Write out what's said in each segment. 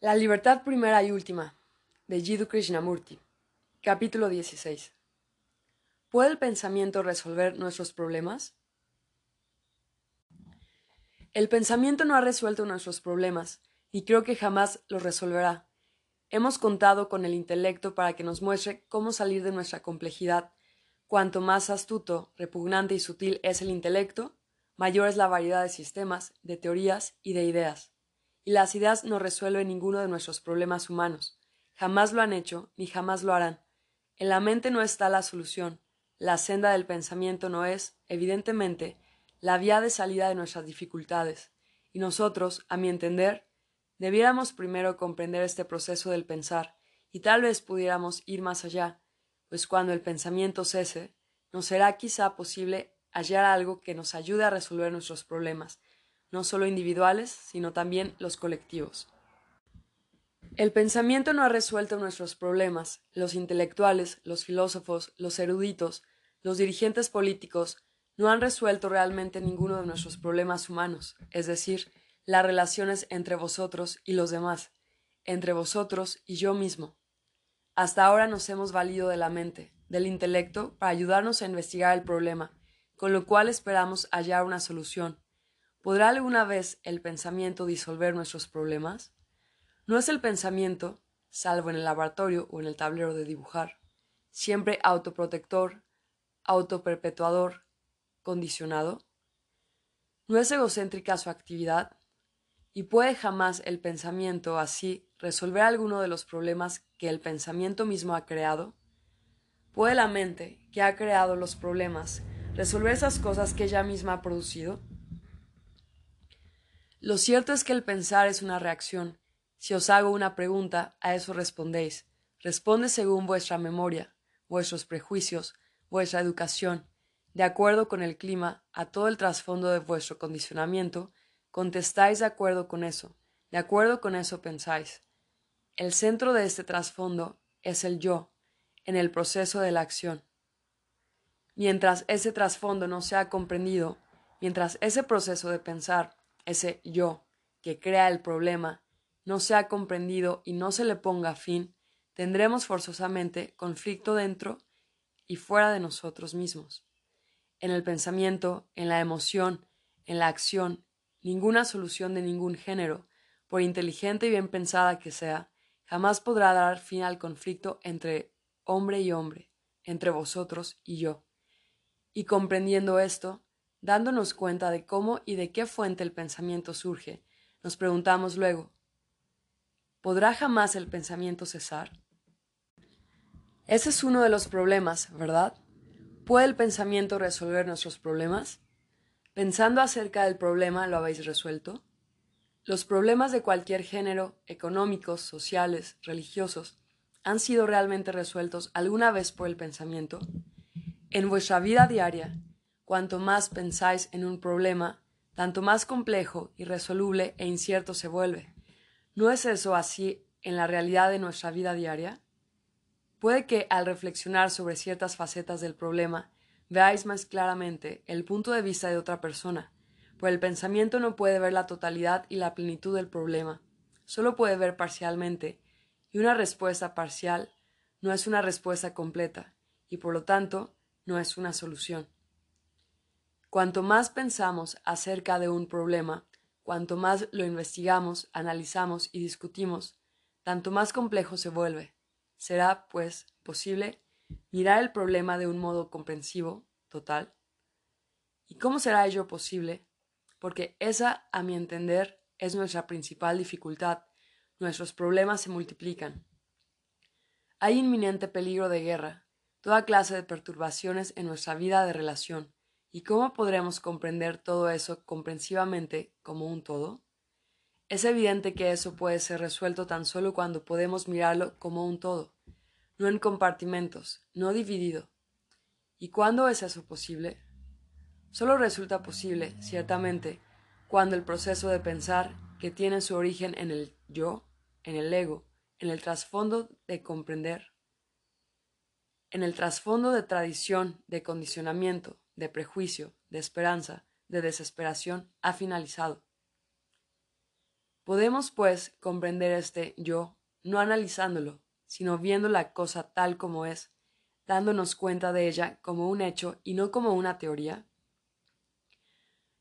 La libertad primera y última, de Jiddu Krishnamurti. Capítulo 16. ¿Puede el pensamiento resolver nuestros problemas? El pensamiento no ha resuelto nuestros problemas, y creo que jamás los resolverá. Hemos contado con el intelecto para que nos muestre cómo salir de nuestra complejidad. Cuanto más astuto, repugnante y sutil es el intelecto, mayor es la variedad de sistemas, de teorías y de ideas y las ideas no resuelven ninguno de nuestros problemas humanos. Jamás lo han hecho, ni jamás lo harán. En la mente no está la solución. La senda del pensamiento no es, evidentemente, la vía de salida de nuestras dificultades. Y nosotros, a mi entender, debiéramos primero comprender este proceso del pensar, y tal vez pudiéramos ir más allá, pues cuando el pensamiento cese, nos será quizá posible hallar algo que nos ayude a resolver nuestros problemas, no solo individuales, sino también los colectivos. El pensamiento no ha resuelto nuestros problemas. Los intelectuales, los filósofos, los eruditos, los dirigentes políticos no han resuelto realmente ninguno de nuestros problemas humanos, es decir, las relaciones entre vosotros y los demás, entre vosotros y yo mismo. Hasta ahora nos hemos valido de la mente, del intelecto, para ayudarnos a investigar el problema, con lo cual esperamos hallar una solución, ¿Podrá alguna vez el pensamiento disolver nuestros problemas? ¿No es el pensamiento, salvo en el laboratorio o en el tablero de dibujar, siempre autoprotector, autoperpetuador, condicionado? ¿No es egocéntrica su actividad? ¿Y puede jamás el pensamiento así resolver alguno de los problemas que el pensamiento mismo ha creado? ¿Puede la mente, que ha creado los problemas, resolver esas cosas que ella misma ha producido? Lo cierto es que el pensar es una reacción. Si os hago una pregunta, a eso respondéis. Responde según vuestra memoria, vuestros prejuicios, vuestra educación, de acuerdo con el clima, a todo el trasfondo de vuestro condicionamiento, contestáis de acuerdo con eso, de acuerdo con eso pensáis. El centro de este trasfondo es el yo, en el proceso de la acción. Mientras ese trasfondo no sea comprendido, mientras ese proceso de pensar ese yo que crea el problema, no sea comprendido y no se le ponga fin, tendremos forzosamente conflicto dentro y fuera de nosotros mismos. En el pensamiento, en la emoción, en la acción, ninguna solución de ningún género, por inteligente y bien pensada que sea, jamás podrá dar fin al conflicto entre hombre y hombre, entre vosotros y yo. Y comprendiendo esto, Dándonos cuenta de cómo y de qué fuente el pensamiento surge, nos preguntamos luego, ¿podrá jamás el pensamiento cesar? Ese es uno de los problemas, ¿verdad? ¿Puede el pensamiento resolver nuestros problemas? Pensando acerca del problema, ¿lo habéis resuelto? Los problemas de cualquier género, económicos, sociales, religiosos, ¿han sido realmente resueltos alguna vez por el pensamiento? En vuestra vida diaria, Cuanto más pensáis en un problema, tanto más complejo, irresoluble e incierto se vuelve. ¿No es eso así en la realidad de nuestra vida diaria? Puede que al reflexionar sobre ciertas facetas del problema veáis más claramente el punto de vista de otra persona, pues el pensamiento no puede ver la totalidad y la plenitud del problema, solo puede ver parcialmente, y una respuesta parcial no es una respuesta completa, y por lo tanto no es una solución. Cuanto más pensamos acerca de un problema, cuanto más lo investigamos, analizamos y discutimos, tanto más complejo se vuelve. Será, pues, posible mirar el problema de un modo comprensivo, total. ¿Y cómo será ello posible? Porque esa, a mi entender, es nuestra principal dificultad. Nuestros problemas se multiplican. Hay inminente peligro de guerra, toda clase de perturbaciones en nuestra vida de relación. ¿Y cómo podremos comprender todo eso comprensivamente como un todo? Es evidente que eso puede ser resuelto tan solo cuando podemos mirarlo como un todo, no en compartimentos, no dividido. ¿Y cuándo es eso posible? Solo resulta posible, ciertamente, cuando el proceso de pensar, que tiene su origen en el yo, en el ego, en el trasfondo de comprender, en el trasfondo de tradición, de condicionamiento, de prejuicio, de esperanza, de desesperación, ha finalizado. Podemos, pues, comprender este yo, no analizándolo, sino viendo la cosa tal como es, dándonos cuenta de ella como un hecho y no como una teoría.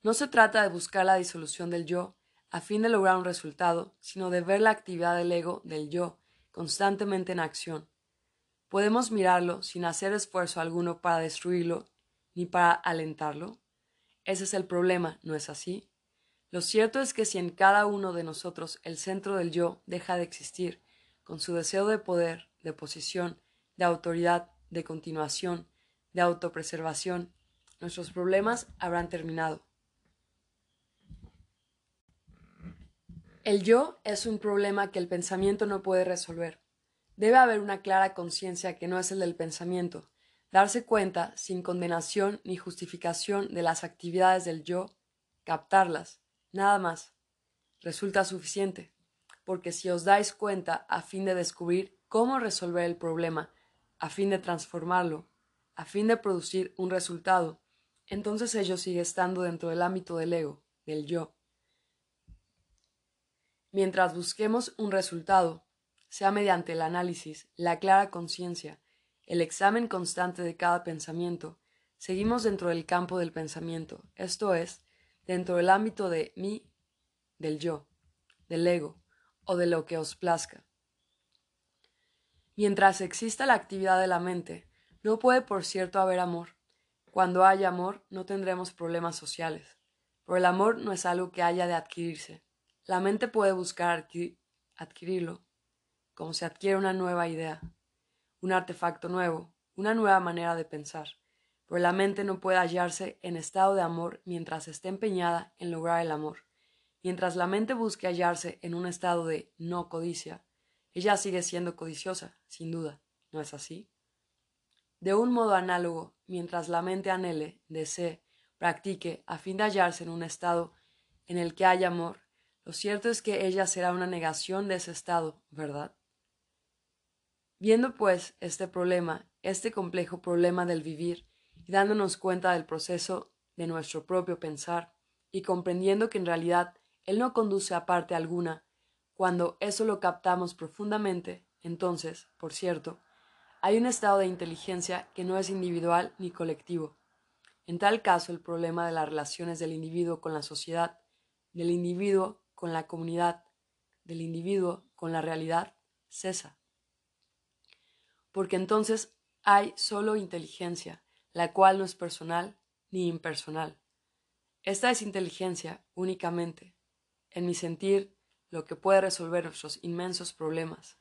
No se trata de buscar la disolución del yo a fin de lograr un resultado, sino de ver la actividad del ego del yo constantemente en acción. Podemos mirarlo sin hacer esfuerzo alguno para destruirlo ni para alentarlo. Ese es el problema, ¿no es así? Lo cierto es que si en cada uno de nosotros el centro del yo deja de existir, con su deseo de poder, de posición, de autoridad, de continuación, de autopreservación, nuestros problemas habrán terminado. El yo es un problema que el pensamiento no puede resolver. Debe haber una clara conciencia que no es el del pensamiento, darse cuenta, sin condenación ni justificación, de las actividades del yo, captarlas, Nada más. Resulta suficiente, porque si os dais cuenta a fin de descubrir cómo resolver el problema, a fin de transformarlo, a fin de producir un resultado, entonces ello sigue estando dentro del ámbito del ego, del yo. Mientras busquemos un resultado, sea mediante el análisis, la clara conciencia, el examen constante de cada pensamiento, seguimos dentro del campo del pensamiento, esto es, dentro del ámbito de mí, del yo, del ego o de lo que os plazca. Mientras exista la actividad de la mente, no puede por cierto haber amor. Cuando haya amor, no tendremos problemas sociales. Pero el amor no es algo que haya de adquirirse. La mente puede buscar adquirirlo, como se adquiere una nueva idea, un artefacto nuevo, una nueva manera de pensar pero la mente no puede hallarse en estado de amor mientras esté empeñada en lograr el amor. Mientras la mente busque hallarse en un estado de no codicia, ella sigue siendo codiciosa, sin duda, ¿no es así? De un modo análogo, mientras la mente anhele, desee, practique, a fin de hallarse en un estado en el que haya amor, lo cierto es que ella será una negación de ese estado, ¿verdad? Viendo, pues, este problema, este complejo problema del vivir, y dándonos cuenta del proceso de nuestro propio pensar y comprendiendo que en realidad él no conduce a parte alguna, cuando eso lo captamos profundamente, entonces, por cierto, hay un estado de inteligencia que no es individual ni colectivo. En tal caso, el problema de las relaciones del individuo con la sociedad, del individuo con la comunidad, del individuo con la realidad, cesa. Porque entonces hay solo inteligencia, la cual no es personal ni impersonal. Esta es inteligencia únicamente, en mi sentir, lo que puede resolver nuestros inmensos problemas.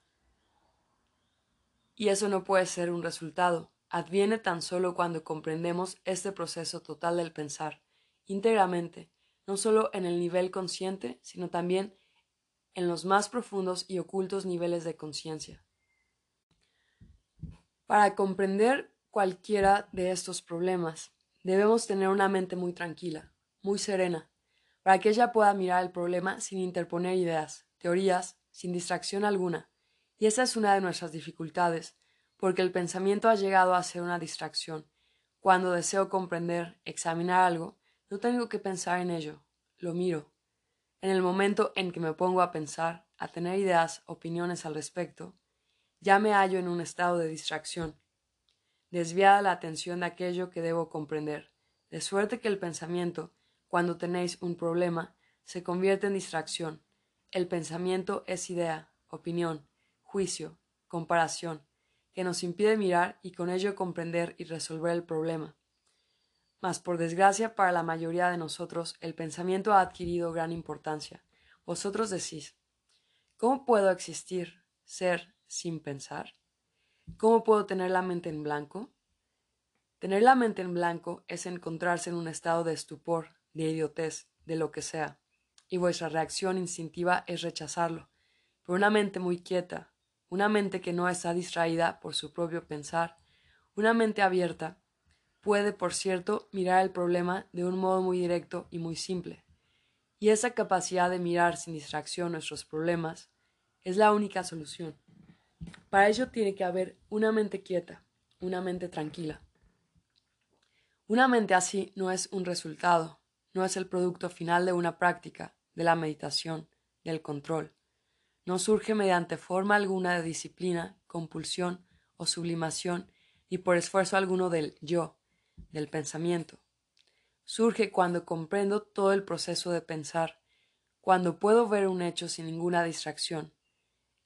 Y eso no puede ser un resultado, adviene tan solo cuando comprendemos este proceso total del pensar, íntegramente, no solo en el nivel consciente, sino también en los más profundos y ocultos niveles de conciencia. Para comprender cualquiera de estos problemas. Debemos tener una mente muy tranquila, muy serena, para que ella pueda mirar el problema sin interponer ideas, teorías, sin distracción alguna. Y esa es una de nuestras dificultades, porque el pensamiento ha llegado a ser una distracción. Cuando deseo comprender, examinar algo, no tengo que pensar en ello, lo miro. En el momento en que me pongo a pensar, a tener ideas, opiniones al respecto, ya me hallo en un estado de distracción desviada la atención de aquello que debo comprender, de suerte que el pensamiento, cuando tenéis un problema, se convierte en distracción. El pensamiento es idea, opinión, juicio, comparación, que nos impide mirar y con ello comprender y resolver el problema. Mas por desgracia para la mayoría de nosotros el pensamiento ha adquirido gran importancia. Vosotros decís ¿Cómo puedo existir, ser, sin pensar? ¿Cómo puedo tener la mente en blanco? Tener la mente en blanco es encontrarse en un estado de estupor, de idiotez, de lo que sea, y vuestra reacción instintiva es rechazarlo. Pero una mente muy quieta, una mente que no está distraída por su propio pensar, una mente abierta, puede, por cierto, mirar el problema de un modo muy directo y muy simple. Y esa capacidad de mirar sin distracción nuestros problemas es la única solución. Para ello tiene que haber una mente quieta, una mente tranquila. Una mente así no es un resultado, no es el producto final de una práctica, de la meditación, del control. No surge mediante forma alguna de disciplina, compulsión o sublimación, ni por esfuerzo alguno del yo, del pensamiento. Surge cuando comprendo todo el proceso de pensar, cuando puedo ver un hecho sin ninguna distracción.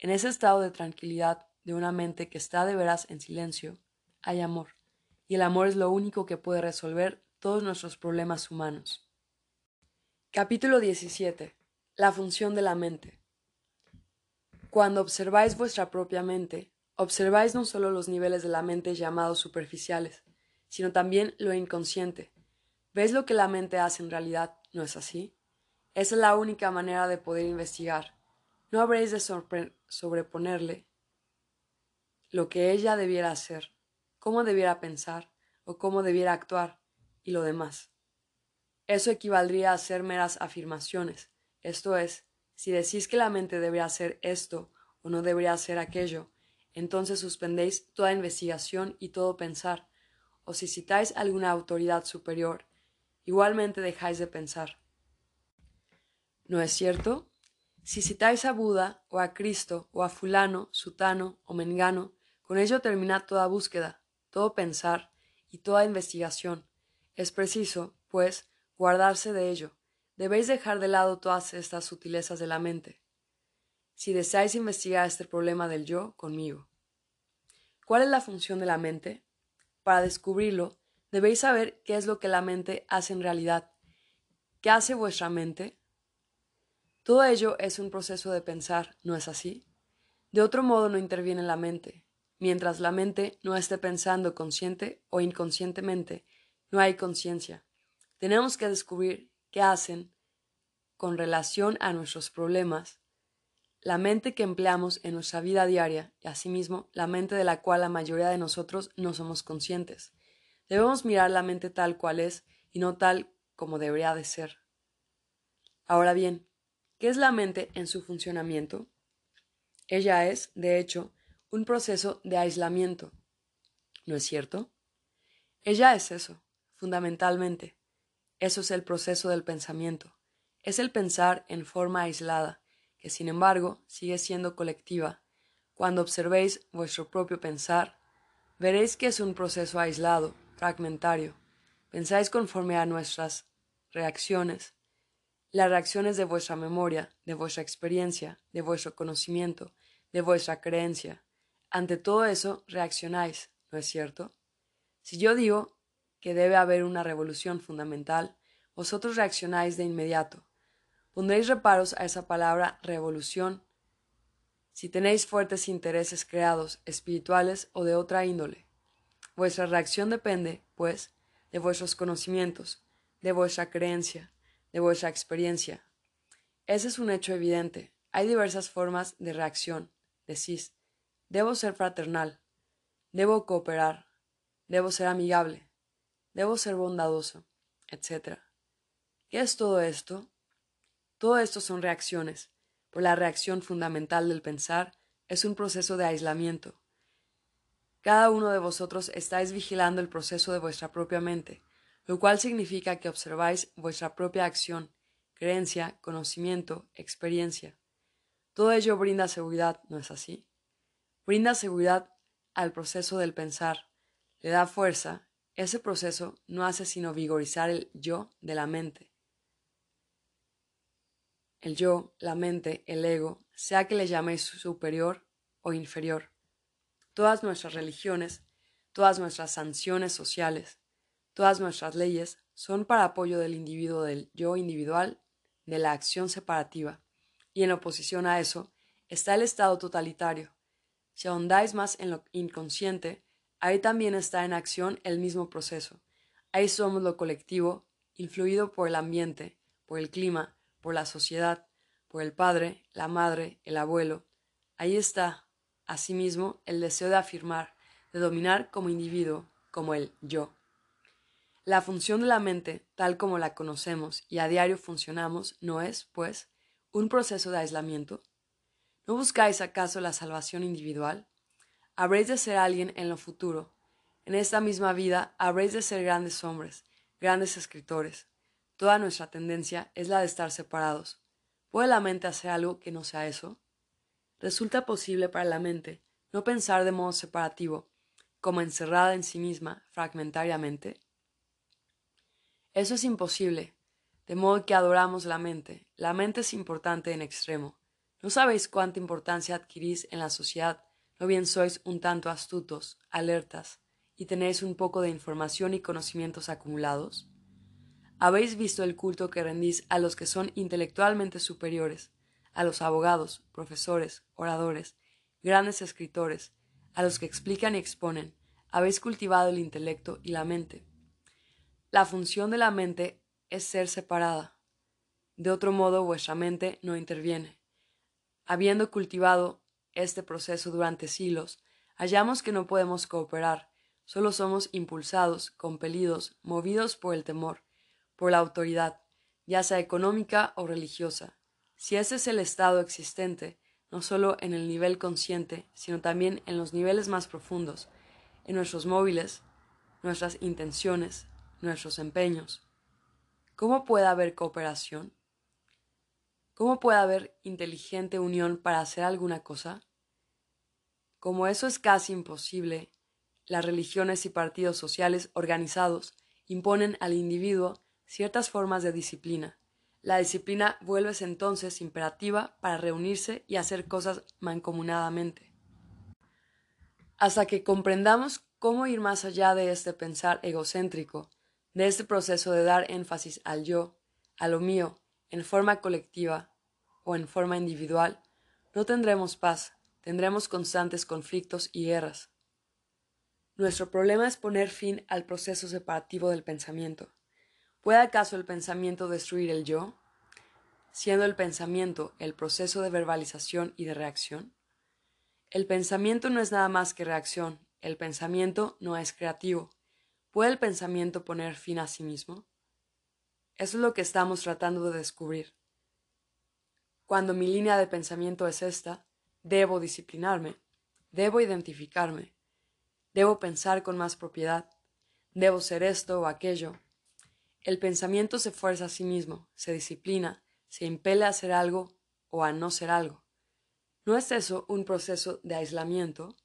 En ese estado de tranquilidad de una mente que está de veras en silencio, hay amor, y el amor es lo único que puede resolver todos nuestros problemas humanos. Capítulo 17. La función de la mente. Cuando observáis vuestra propia mente, observáis no solo los niveles de la mente llamados superficiales, sino también lo inconsciente. ¿Veis lo que la mente hace en realidad? ¿No es así? Esa es la única manera de poder investigar. No habréis de sobreponerle lo que ella debiera hacer, cómo debiera pensar o cómo debiera actuar, y lo demás. Eso equivaldría a hacer meras afirmaciones, esto es, si decís que la mente debería hacer esto o no debería hacer aquello, entonces suspendéis toda investigación y todo pensar, o si citáis alguna autoridad superior, igualmente dejáis de pensar. ¿No es cierto? Si citáis a Buda o a Cristo o a fulano, sutano o mengano, con ello termina toda búsqueda, todo pensar y toda investigación. Es preciso, pues, guardarse de ello. Debéis dejar de lado todas estas sutilezas de la mente. Si deseáis investigar este problema del yo, conmigo. ¿Cuál es la función de la mente? Para descubrirlo, debéis saber qué es lo que la mente hace en realidad. ¿Qué hace vuestra mente? Todo ello es un proceso de pensar, ¿no es así? De otro modo no interviene la mente. Mientras la mente no esté pensando consciente o inconscientemente, no hay conciencia. Tenemos que descubrir qué hacen con relación a nuestros problemas la mente que empleamos en nuestra vida diaria y asimismo la mente de la cual la mayoría de nosotros no somos conscientes. Debemos mirar la mente tal cual es y no tal como debería de ser. Ahora bien, ¿qué es la mente en su funcionamiento? Ella es, de hecho, un proceso de aislamiento. ¿No es cierto? Ella es eso, fundamentalmente. Eso es el proceso del pensamiento. Es el pensar en forma aislada, que sin embargo sigue siendo colectiva. Cuando observéis vuestro propio pensar, veréis que es un proceso aislado, fragmentario. Pensáis conforme a nuestras reacciones, las reacciones de vuestra memoria, de vuestra experiencia, de vuestro conocimiento, de vuestra creencia. Ante todo eso reaccionáis, ¿no es cierto? Si yo digo que debe haber una revolución fundamental, vosotros reaccionáis de inmediato. Pondréis reparos a esa palabra revolución si tenéis fuertes intereses creados, espirituales o de otra índole. Vuestra reacción depende, pues, de vuestros conocimientos, de vuestra creencia, de vuestra experiencia. Ese es un hecho evidente. Hay diversas formas de reacción. Decís, debo ser fraternal, debo cooperar, debo ser amigable, debo ser bondadoso, etc. ¿Qué es todo esto? Todo esto son reacciones, pues la reacción fundamental del pensar es un proceso de aislamiento. Cada uno de vosotros estáis vigilando el proceso de vuestra propia mente, lo cual significa que observáis vuestra propia acción, creencia, conocimiento, experiencia. Todo ello brinda seguridad, ¿no es así? Brinda seguridad al proceso del pensar, le da fuerza, ese proceso no hace sino vigorizar el yo de la mente el yo, la mente, el ego, sea que le llaméis superior o inferior. Todas nuestras religiones, todas nuestras sanciones sociales, todas nuestras leyes son para apoyo del individuo del yo individual, de la acción separativa, y en oposición a eso está el estado totalitario. Si ahondáis más en lo inconsciente, ahí también está en acción el mismo proceso. Ahí somos lo colectivo, influido por el ambiente, por el clima, por la sociedad, por el padre, la madre, el abuelo. Ahí está, asimismo, el deseo de afirmar, de dominar como individuo, como el yo. La función de la mente, tal como la conocemos y a diario funcionamos, no es, pues, un proceso de aislamiento. ¿No buscáis acaso la salvación individual? Habréis de ser alguien en lo futuro. En esta misma vida habréis de ser grandes hombres, grandes escritores, Toda nuestra tendencia es la de estar separados. ¿Puede la mente hacer algo que no sea eso? ¿Resulta posible para la mente no pensar de modo separativo, como encerrada en sí misma, fragmentariamente? Eso es imposible, de modo que adoramos la mente. La mente es importante en extremo. ¿No sabéis cuánta importancia adquirís en la sociedad? ¿No bien sois un tanto astutos, alertas, y tenéis un poco de información y conocimientos acumulados? ¿Habéis visto el culto que rendís a los que son intelectualmente superiores, a los abogados, profesores, oradores, grandes escritores, a los que explican y exponen? Habéis cultivado el intelecto y la mente. La función de la mente es ser separada. De otro modo, vuestra mente no interviene. Habiendo cultivado este proceso durante siglos, hallamos que no podemos cooperar, solo somos impulsados, compelidos, movidos por el temor, por la autoridad, ya sea económica o religiosa. Si ese es el estado existente, no solo en el nivel consciente, sino también en los niveles más profundos, en nuestros móviles, nuestras intenciones, nuestros empeños. ¿Cómo puede haber cooperación? ¿Cómo puede haber inteligente unión para hacer alguna cosa? Como eso es casi imposible, las religiones y partidos sociales organizados imponen al individuo ciertas formas de disciplina. La disciplina vuelve entonces imperativa para reunirse y hacer cosas mancomunadamente. Hasta que comprendamos cómo ir más allá de este pensar egocéntrico, de este proceso de dar énfasis al yo, a lo mío, en forma colectiva o en forma individual, no tendremos paz, tendremos constantes conflictos y guerras. Nuestro problema es poner fin al proceso separativo del pensamiento. ¿Puede acaso el pensamiento destruir el yo? Siendo el pensamiento el proceso de verbalización y de reacción. El pensamiento no es nada más que reacción, el pensamiento no es creativo. ¿Puede el pensamiento poner fin a sí mismo? Eso es lo que estamos tratando de descubrir. Cuando mi línea de pensamiento es esta, debo disciplinarme, debo identificarme, debo pensar con más propiedad, debo ser esto o aquello, el pensamiento se fuerza a sí mismo, se disciplina, se impele a hacer algo o a no ser algo. ¿No es eso un proceso de aislamiento?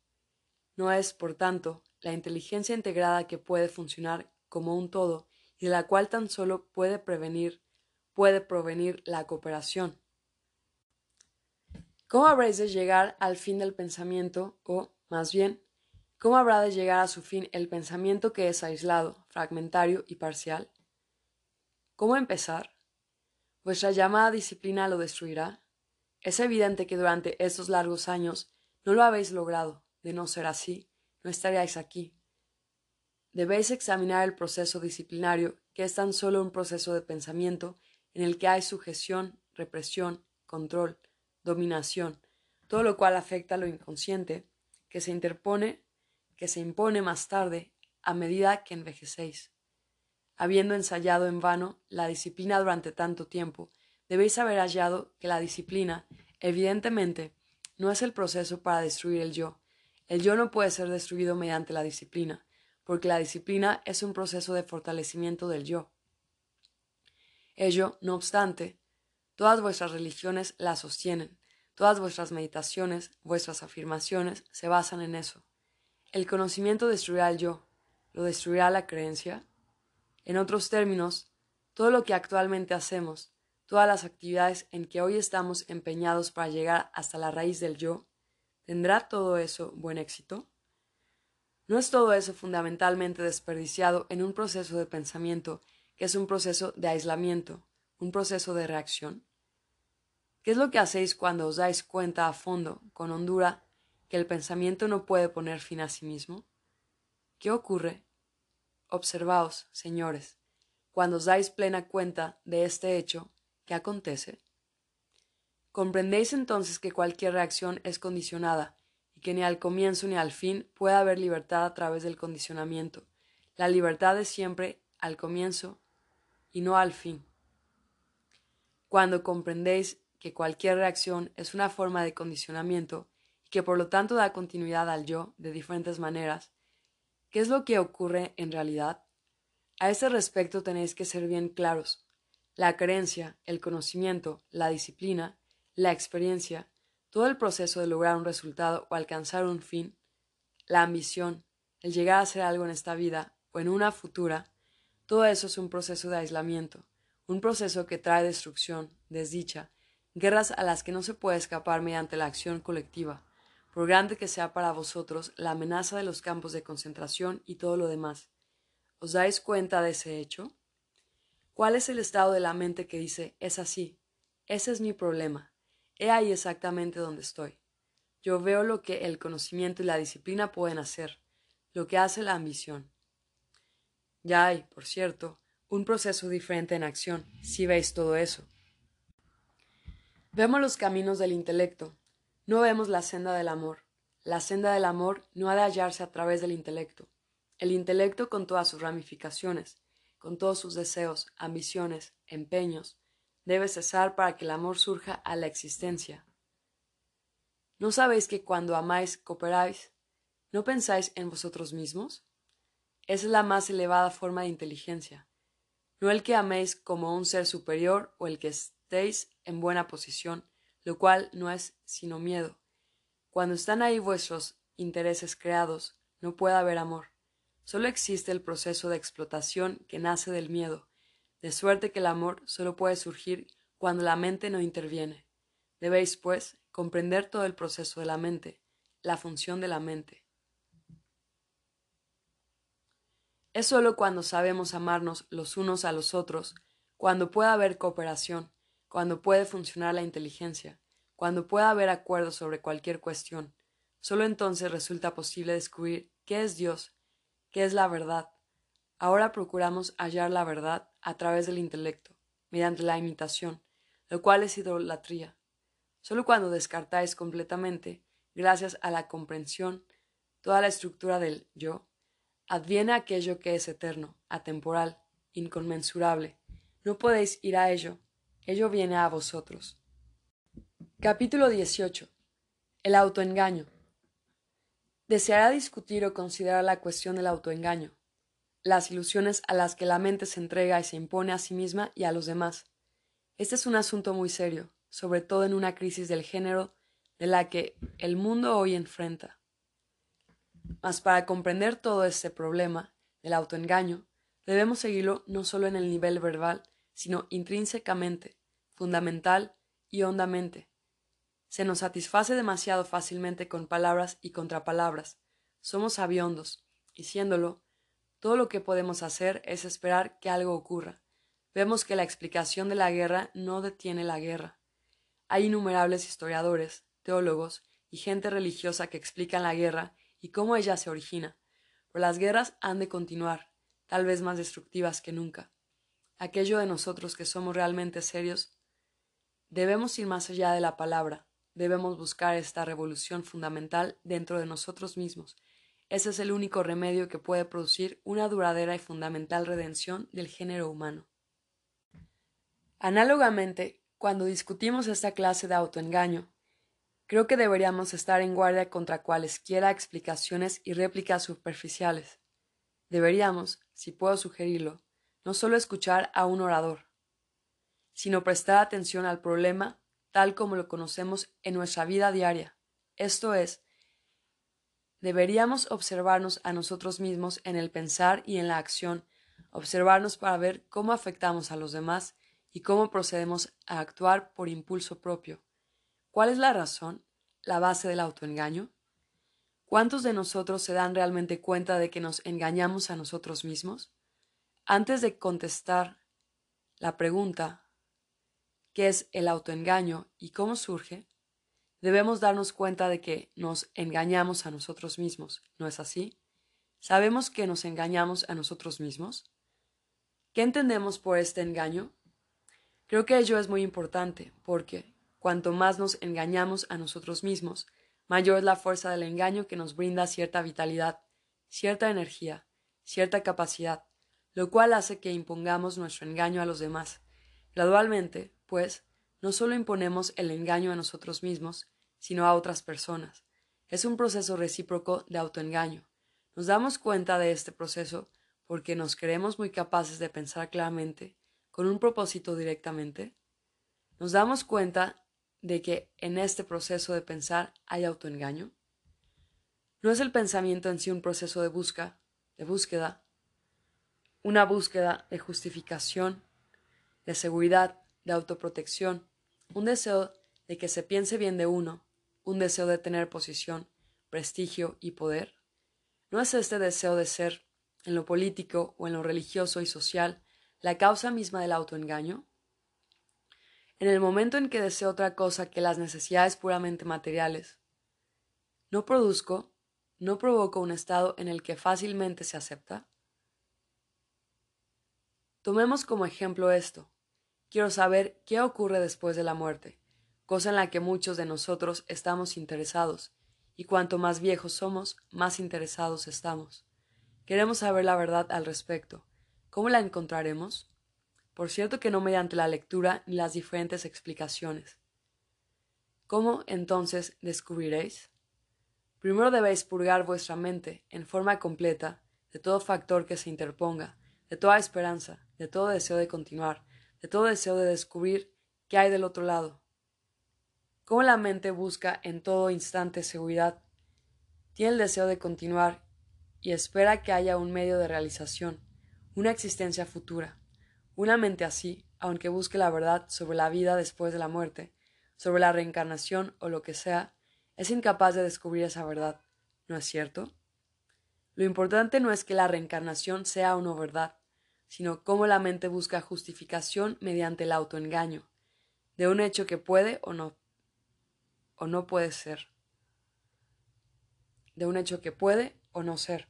¿No es, por tanto, la inteligencia integrada que puede funcionar como un todo y de la cual tan solo puede prevenir, puede provenir la cooperación? ¿Cómo habréis de llegar al fin del pensamiento, o, más bien, cómo habrá de llegar a su fin el pensamiento que es aislado, fragmentario y parcial? ¿Cómo empezar? ¿Vuestra llamada disciplina lo destruirá? Es evidente que durante estos largos años no lo habéis logrado. De no ser así, no estaríais aquí. Debéis examinar el proceso disciplinario, que es tan solo un proceso de pensamiento en el que hay sujeción, represión, control, dominación, todo lo cual afecta a lo inconsciente, que se interpone, que se impone más tarde, a medida que envejecéis habiendo ensayado en vano la disciplina durante tanto tiempo, debéis haber hallado que la disciplina, evidentemente, no es el proceso para destruir el yo. El yo no puede ser destruido mediante la disciplina, porque la disciplina es un proceso de fortalecimiento del yo. Ello, no obstante, todas vuestras religiones la sostienen, todas vuestras meditaciones, vuestras afirmaciones se basan en eso. El conocimiento destruirá el yo, lo destruirá la creencia, en otros términos, todo lo que actualmente hacemos, todas las actividades en que hoy estamos empeñados para llegar hasta la raíz del yo, ¿tendrá todo eso buen éxito? ¿No es todo eso fundamentalmente desperdiciado en un proceso de pensamiento que es un proceso de aislamiento, un proceso de reacción? ¿Qué es lo que hacéis cuando os dais cuenta a fondo, con hondura, que el pensamiento no puede poner fin a sí mismo? ¿Qué ocurre Observaos, señores, cuando os dais plena cuenta de este hecho, ¿qué acontece? Comprendéis entonces que cualquier reacción es condicionada y que ni al comienzo ni al fin puede haber libertad a través del condicionamiento. La libertad es siempre al comienzo y no al fin. Cuando comprendéis que cualquier reacción es una forma de condicionamiento y que por lo tanto da continuidad al yo de diferentes maneras, ¿Qué es lo que ocurre en realidad? A ese respecto tenéis que ser bien claros. La creencia, el conocimiento, la disciplina, la experiencia, todo el proceso de lograr un resultado o alcanzar un fin, la ambición, el llegar a hacer algo en esta vida o en una futura, todo eso es un proceso de aislamiento, un proceso que trae destrucción, desdicha, guerras a las que no se puede escapar mediante la acción colectiva, por grande que sea para vosotros la amenaza de los campos de concentración y todo lo demás. ¿Os dais cuenta de ese hecho? ¿Cuál es el estado de la mente que dice es así? Ese es mi problema. He ahí exactamente donde estoy. Yo veo lo que el conocimiento y la disciplina pueden hacer, lo que hace la ambición. Ya hay, por cierto, un proceso diferente en acción, si veis todo eso. Vemos los caminos del intelecto, no vemos la senda del amor. La senda del amor no ha de hallarse a través del intelecto. El intelecto con todas sus ramificaciones, con todos sus deseos, ambiciones, empeños, debe cesar para que el amor surja a la existencia. ¿No sabéis que cuando amáis cooperáis? ¿No pensáis en vosotros mismos? Esa es la más elevada forma de inteligencia, no el que améis como un ser superior o el que estéis en buena posición, lo cual no es sino miedo. Cuando están ahí vuestros intereses creados, no puede haber amor. Solo existe el proceso de explotación que nace del miedo, de suerte que el amor solo puede surgir cuando la mente no interviene. Debéis, pues, comprender todo el proceso de la mente, la función de la mente. Es solo cuando sabemos amarnos los unos a los otros, cuando puede haber cooperación, cuando puede funcionar la inteligencia, cuando pueda haber acuerdo sobre cualquier cuestión. Solo entonces resulta posible descubrir qué es Dios, qué es la verdad. Ahora procuramos hallar la verdad a través del intelecto, mediante la imitación, lo cual es idolatría. Solo cuando descartáis completamente, gracias a la comprensión, toda la estructura del yo, adviene aquello que es eterno, atemporal, inconmensurable. No podéis ir a ello, ello viene a vosotros. Capítulo 18. El autoengaño. Deseará discutir o considerar la cuestión del autoengaño, las ilusiones a las que la mente se entrega y se impone a sí misma y a los demás. Este es un asunto muy serio, sobre todo en una crisis del género de la que el mundo hoy enfrenta. Mas para comprender todo este problema del autoengaño, debemos seguirlo no solo en el nivel verbal, sino intrínsecamente, fundamental y hondamente. Se nos satisface demasiado fácilmente con palabras y contrapalabras. Somos aviondos, y siéndolo, todo lo que podemos hacer es esperar que algo ocurra. Vemos que la explicación de la guerra no detiene la guerra. Hay innumerables historiadores, teólogos y gente religiosa que explican la guerra y cómo ella se origina, pero las guerras han de continuar, tal vez más destructivas que nunca. Aquello de nosotros que somos realmente serios, debemos ir más allá de la palabra, debemos buscar esta revolución fundamental dentro de nosotros mismos. Ese es el único remedio que puede producir una duradera y fundamental redención del género humano. Análogamente, cuando discutimos esta clase de autoengaño, Creo que deberíamos estar en guardia contra cualesquiera explicaciones y réplicas superficiales. Deberíamos, si puedo sugerirlo, no solo escuchar a un orador, sino prestar atención al problema tal como lo conocemos en nuestra vida diaria. Esto es, deberíamos observarnos a nosotros mismos en el pensar y en la acción, observarnos para ver cómo afectamos a los demás y cómo procedemos a actuar por impulso propio. ¿Cuál es la razón, la base del autoengaño? ¿Cuántos de nosotros se dan realmente cuenta de que nos engañamos a nosotros mismos? Antes de contestar la pregunta ¿qué es el autoengaño y cómo surge? Debemos darnos cuenta de que nos engañamos a nosotros mismos, ¿no es así? ¿Sabemos que nos engañamos a nosotros mismos? ¿Qué entendemos por este engaño? Creo que ello es muy importante, porque Cuanto más nos engañamos a nosotros mismos, mayor es la fuerza del engaño que nos brinda cierta vitalidad, cierta energía, cierta capacidad, lo cual hace que impongamos nuestro engaño a los demás. Gradualmente, pues, no solo imponemos el engaño a nosotros mismos, sino a otras personas. Es un proceso recíproco de autoengaño. Nos damos cuenta de este proceso porque nos creemos muy capaces de pensar claramente, con un propósito directamente? ¿Nos damos cuenta de que en este proceso de pensar hay autoengaño? ¿No es el pensamiento en sí un proceso de busca, de búsqueda, una búsqueda de justificación, de seguridad, de autoprotección, un deseo de que se piense bien de uno, un deseo de tener posición, prestigio y poder? ¿No es este deseo de ser, en lo político o en lo religioso y social, la causa misma del autoengaño? En el momento en que deseo otra cosa que las necesidades puramente materiales, ¿no produzco, no provoco un estado en el que fácilmente se acepta? Tomemos como ejemplo esto. Quiero saber qué ocurre después de la muerte, cosa en la que muchos de nosotros estamos interesados, y cuanto más viejos somos, más interesados estamos. Queremos saber la verdad al respecto. ¿Cómo la encontraremos? Por cierto que no mediante la lectura ni las diferentes explicaciones. ¿Cómo entonces descubriréis? Primero debéis purgar vuestra mente en forma completa de todo factor que se interponga, de toda esperanza, de todo deseo de continuar, de todo deseo de descubrir qué hay del otro lado. ¿Cómo la mente busca en todo instante seguridad? Tiene el deseo de continuar y espera que haya un medio de realización, una existencia futura. Una mente así, aunque busque la verdad sobre la vida después de la muerte, sobre la reencarnación o lo que sea, es incapaz de descubrir esa verdad, ¿no es cierto? Lo importante no es que la reencarnación sea o no verdad, sino cómo la mente busca justificación mediante el autoengaño, de un hecho que puede o no, o no puede ser, de un hecho que puede o no ser.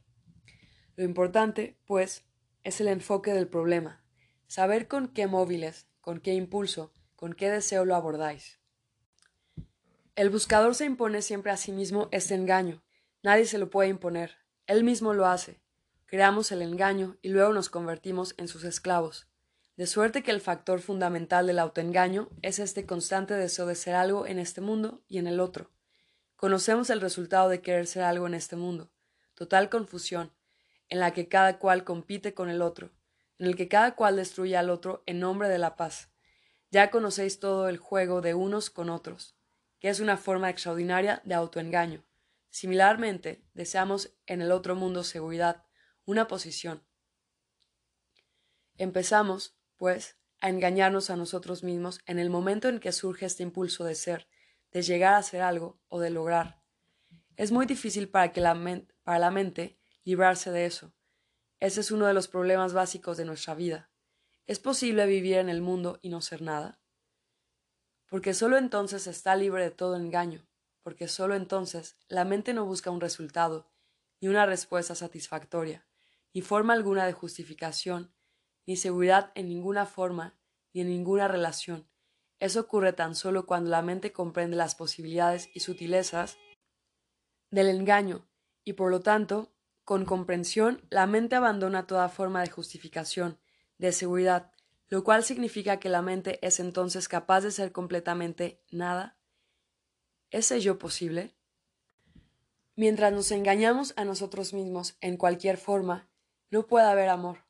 Lo importante, pues, es el enfoque del problema, saber con qué móviles, con qué impulso, con qué deseo lo abordáis. El buscador se impone siempre a sí mismo este engaño, nadie se lo puede imponer, él mismo lo hace, creamos el engaño y luego nos convertimos en sus esclavos. De suerte que el factor fundamental del autoengaño es este constante deseo de ser algo en este mundo y en el otro. Conocemos el resultado de querer ser algo en este mundo, total confusión, en la que cada cual compite con el otro, en el que cada cual destruye al otro en nombre de la paz. Ya conocéis todo el juego de unos con otros, que es una forma extraordinaria de autoengaño. Similarmente, deseamos en el otro mundo seguridad, una posición. Empezamos, pues, a engañarnos a nosotros mismos en el momento en que surge este impulso de ser, de llegar a ser algo o de lograr. Es muy difícil para, que la, para la mente librarse de eso. Ese es uno de los problemas básicos de nuestra vida. ¿Es posible vivir en el mundo y no ser nada? Porque sólo entonces está libre de todo engaño, porque sólo entonces la mente no busca un resultado, ni una respuesta satisfactoria, ni forma alguna de justificación, ni seguridad en ninguna forma, ni en ninguna relación. Eso ocurre tan solo cuando la mente comprende las posibilidades y sutilezas del engaño, y por lo tanto, con comprensión, la mente abandona toda forma de justificación, de seguridad, lo cual significa que la mente es entonces capaz de ser completamente nada. ¿Es ello posible? Mientras nos engañamos a nosotros mismos en cualquier forma, no puede haber amor.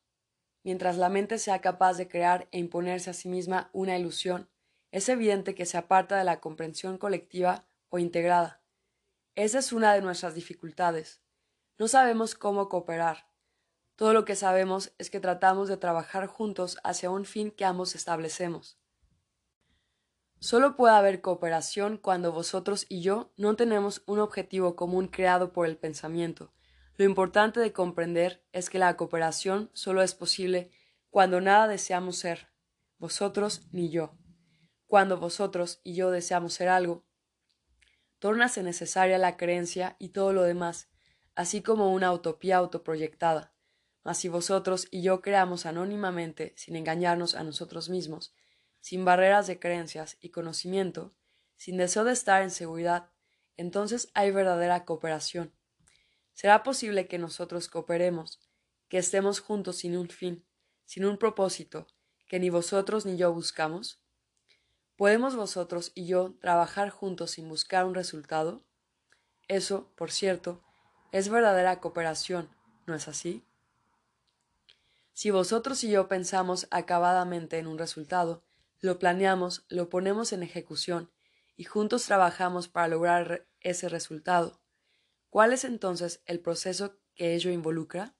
Mientras la mente sea capaz de crear e imponerse a sí misma una ilusión, es evidente que se aparta de la comprensión colectiva o integrada. Esa es una de nuestras dificultades. No sabemos cómo cooperar. Todo lo que sabemos es que tratamos de trabajar juntos hacia un fin que ambos establecemos. Solo puede haber cooperación cuando vosotros y yo no tenemos un objetivo común creado por el pensamiento, lo importante de comprender es que la cooperación solo es posible cuando nada deseamos ser, vosotros ni yo. Cuando vosotros y yo deseamos ser algo, tórnase necesaria la creencia y todo lo demás, así como una utopía autoproyectada. Mas si vosotros y yo creamos anónimamente, sin engañarnos a nosotros mismos, sin barreras de creencias y conocimiento, sin deseo de estar en seguridad, entonces hay verdadera cooperación. ¿Será posible que nosotros cooperemos, que estemos juntos sin un fin, sin un propósito, que ni vosotros ni yo buscamos? ¿Podemos vosotros y yo trabajar juntos sin buscar un resultado? Eso, por cierto, es verdadera cooperación, ¿no es así? Si vosotros y yo pensamos acabadamente en un resultado, lo planeamos, lo ponemos en ejecución, y juntos trabajamos para lograr ese resultado. ¿Cuál es entonces el proceso que ello involucra?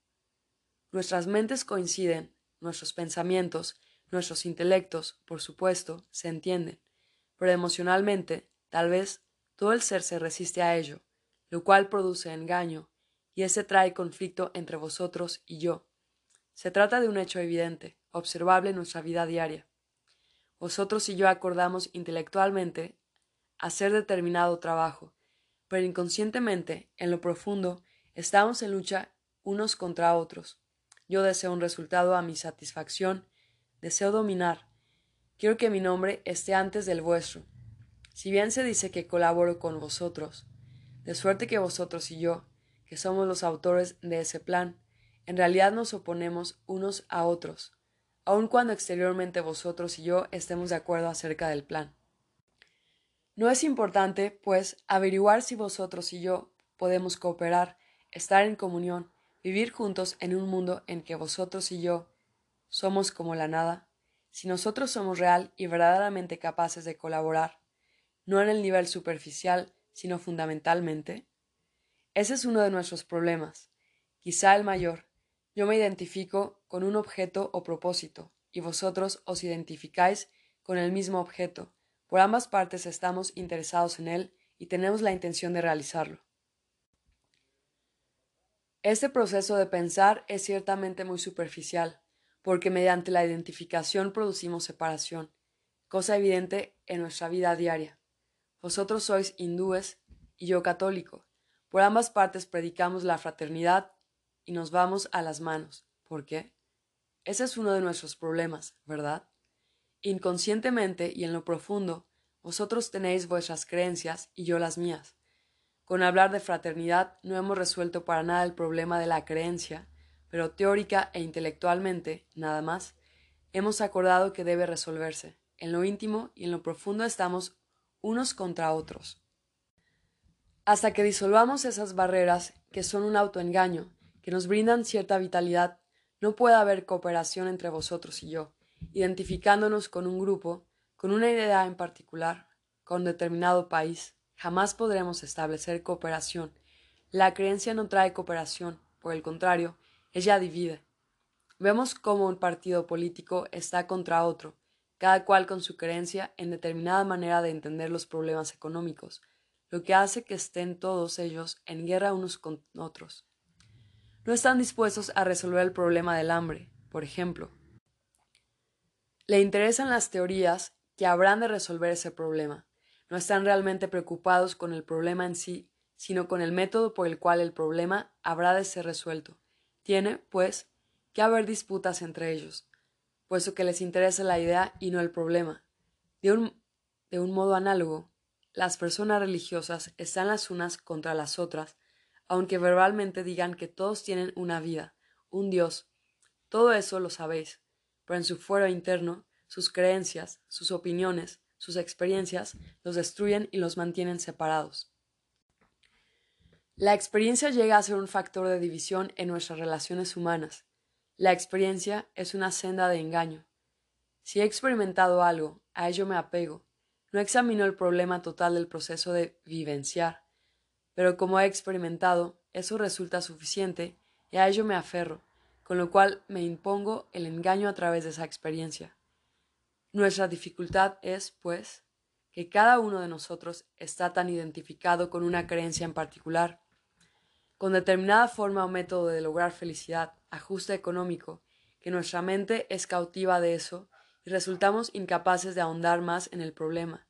Nuestras mentes coinciden, nuestros pensamientos, nuestros intelectos, por supuesto, se entienden, pero emocionalmente, tal vez, todo el ser se resiste a ello, lo cual produce engaño, y ese trae conflicto entre vosotros y yo. Se trata de un hecho evidente, observable en nuestra vida diaria. Vosotros y yo acordamos intelectualmente hacer determinado trabajo, pero inconscientemente, en lo profundo, estamos en lucha unos contra otros. Yo deseo un resultado a mi satisfacción, deseo dominar. Quiero que mi nombre esté antes del vuestro. Si bien se dice que colaboro con vosotros, de suerte que vosotros y yo, que somos los autores de ese plan, en realidad nos oponemos unos a otros, aun cuando exteriormente vosotros y yo estemos de acuerdo acerca del plan. No es importante, pues, averiguar si vosotros y yo podemos cooperar, estar en comunión, vivir juntos en un mundo en que vosotros y yo somos como la nada, si nosotros somos real y verdaderamente capaces de colaborar, no en el nivel superficial, sino fundamentalmente. Ese es uno de nuestros problemas, quizá el mayor, yo me identifico con un objeto o propósito, y vosotros os identificáis con el mismo objeto. Por ambas partes estamos interesados en él y tenemos la intención de realizarlo. Este proceso de pensar es ciertamente muy superficial, porque mediante la identificación producimos separación, cosa evidente en nuestra vida diaria. Vosotros sois hindúes y yo católico. Por ambas partes predicamos la fraternidad y nos vamos a las manos. ¿Por qué? Ese es uno de nuestros problemas, ¿verdad? Inconscientemente y en lo profundo, vosotros tenéis vuestras creencias y yo las mías. Con hablar de fraternidad no hemos resuelto para nada el problema de la creencia, pero teórica e intelectualmente, nada más, hemos acordado que debe resolverse. En lo íntimo y en lo profundo estamos unos contra otros. Hasta que disolvamos esas barreras que son un autoengaño que nos brindan cierta vitalidad, no puede haber cooperación entre vosotros y yo, identificándonos con un grupo, con una idea en particular, con determinado país. Jamás podremos establecer cooperación. La creencia no trae cooperación, por el contrario, ella divide. Vemos cómo un partido político está contra otro, cada cual con su creencia en determinada manera de entender los problemas económicos, lo que hace que estén todos ellos en guerra unos con otros no están dispuestos a resolver el problema del hambre, por ejemplo. Le interesan las teorías que habrán de resolver ese problema. No están realmente preocupados con el problema en sí, sino con el método por el cual el problema habrá de ser resuelto. Tiene, pues, que haber disputas entre ellos, puesto que les interesa la idea y no el problema. De un, de un modo análogo, las personas religiosas están las unas contra las otras aunque verbalmente digan que todos tienen una vida, un Dios. Todo eso lo sabéis, pero en su fuero interno, sus creencias, sus opiniones, sus experiencias los destruyen y los mantienen separados. La experiencia llega a ser un factor de división en nuestras relaciones humanas. La experiencia es una senda de engaño. Si he experimentado algo, a ello me apego. No examino el problema total del proceso de vivenciar pero como he experimentado, eso resulta suficiente y a ello me aferro, con lo cual me impongo el engaño a través de esa experiencia. Nuestra dificultad es, pues, que cada uno de nosotros está tan identificado con una creencia en particular, con determinada forma o método de lograr felicidad, ajuste económico, que nuestra mente es cautiva de eso y resultamos incapaces de ahondar más en el problema,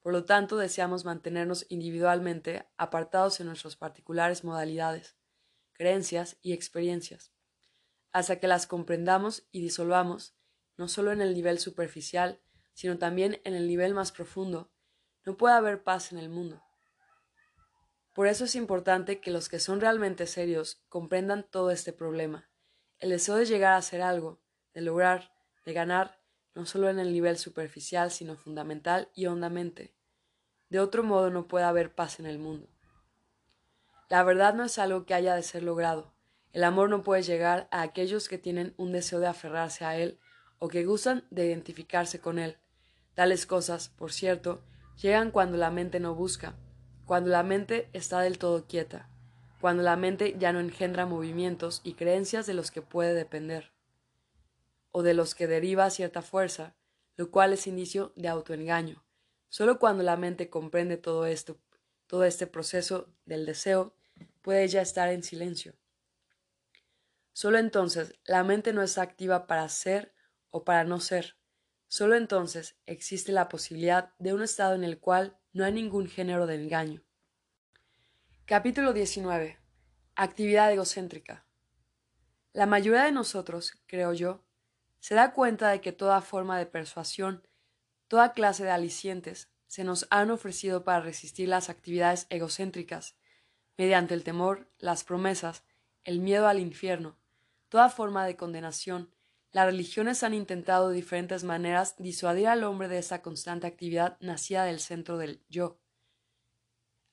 por lo tanto, deseamos mantenernos individualmente apartados en nuestras particulares modalidades, creencias y experiencias, hasta que las comprendamos y disolvamos, no solo en el nivel superficial, sino también en el nivel más profundo, no puede haber paz en el mundo. Por eso es importante que los que son realmente serios comprendan todo este problema. El deseo de llegar a hacer algo, de lograr, de ganar, no solo en el nivel superficial, sino fundamental y hondamente. De otro modo no puede haber paz en el mundo. La verdad no es algo que haya de ser logrado, El amor no puede llegar a aquellos que tienen un deseo de aferrarse a él o que gustan de identificarse con él. Tales cosas, por cierto, llegan cuando la mente no busca, cuando la mente está del todo quieta, cuando la mente ya no engendra movimientos y creencias de los que puede depender, o de los que deriva cierta fuerza, lo cual es indicio de autoengaño. Solo cuando la mente comprende todo esto, todo este proceso del deseo, puede ella estar en silencio. Solo entonces la mente no está activa para ser o para no ser. Solo entonces existe la posibilidad de un estado en el cual no hay ningún género de engaño. Capítulo 19. Actividad egocéntrica. La mayoría de nosotros, creo yo, se da cuenta de que toda forma de persuasión, toda clase de alicientes, se nos han ofrecido para resistir las actividades egocéntricas, mediante el temor, las promesas, el miedo al infierno, toda forma de condenación, las religiones han intentado de diferentes maneras disuadir al hombre de esa constante actividad nacida del centro del yo.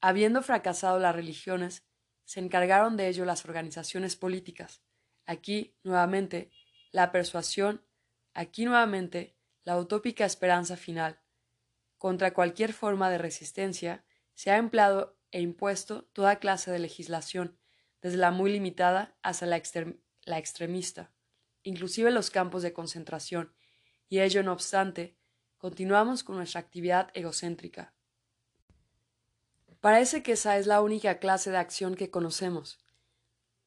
Habiendo fracasado las religiones, se encargaron de ello las organizaciones políticas. Aquí, nuevamente, la persuasión, aquí nuevamente, la utópica esperanza final. Contra cualquier forma de resistencia, se ha empleado e impuesto toda clase de legislación, desde la muy limitada hasta la, la extremista inclusive los campos de concentración, y ello no obstante, continuamos con nuestra actividad egocéntrica. Parece que esa es la única clase de acción que conocemos.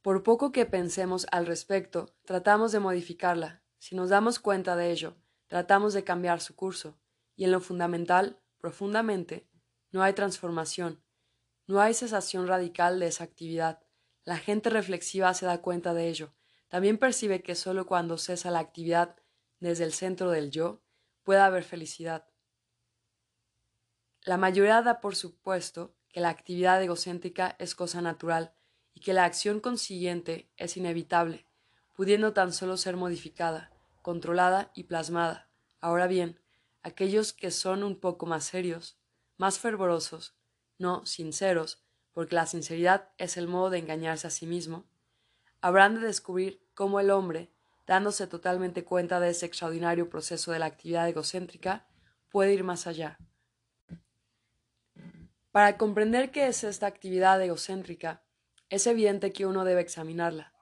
Por poco que pensemos al respecto, tratamos de modificarla. Si nos damos cuenta de ello, tratamos de cambiar su curso, y en lo fundamental, profundamente, no hay transformación, no hay cesación radical de esa actividad. La gente reflexiva se da cuenta de ello, también percibe que sólo cuando cesa la actividad desde el centro del yo puede haber felicidad. La mayoría da por supuesto que la actividad egocéntrica es cosa natural y que la acción consiguiente es inevitable, pudiendo tan solo ser modificada, controlada y plasmada. Ahora bien, aquellos que son un poco más serios, más fervorosos, no sinceros, porque la sinceridad es el modo de engañarse a sí mismo, habrán de descubrir cómo el hombre, dándose totalmente cuenta de ese extraordinario proceso de la actividad egocéntrica, puede ir más allá. Para comprender qué es esta actividad egocéntrica, es evidente que uno debe examinarla,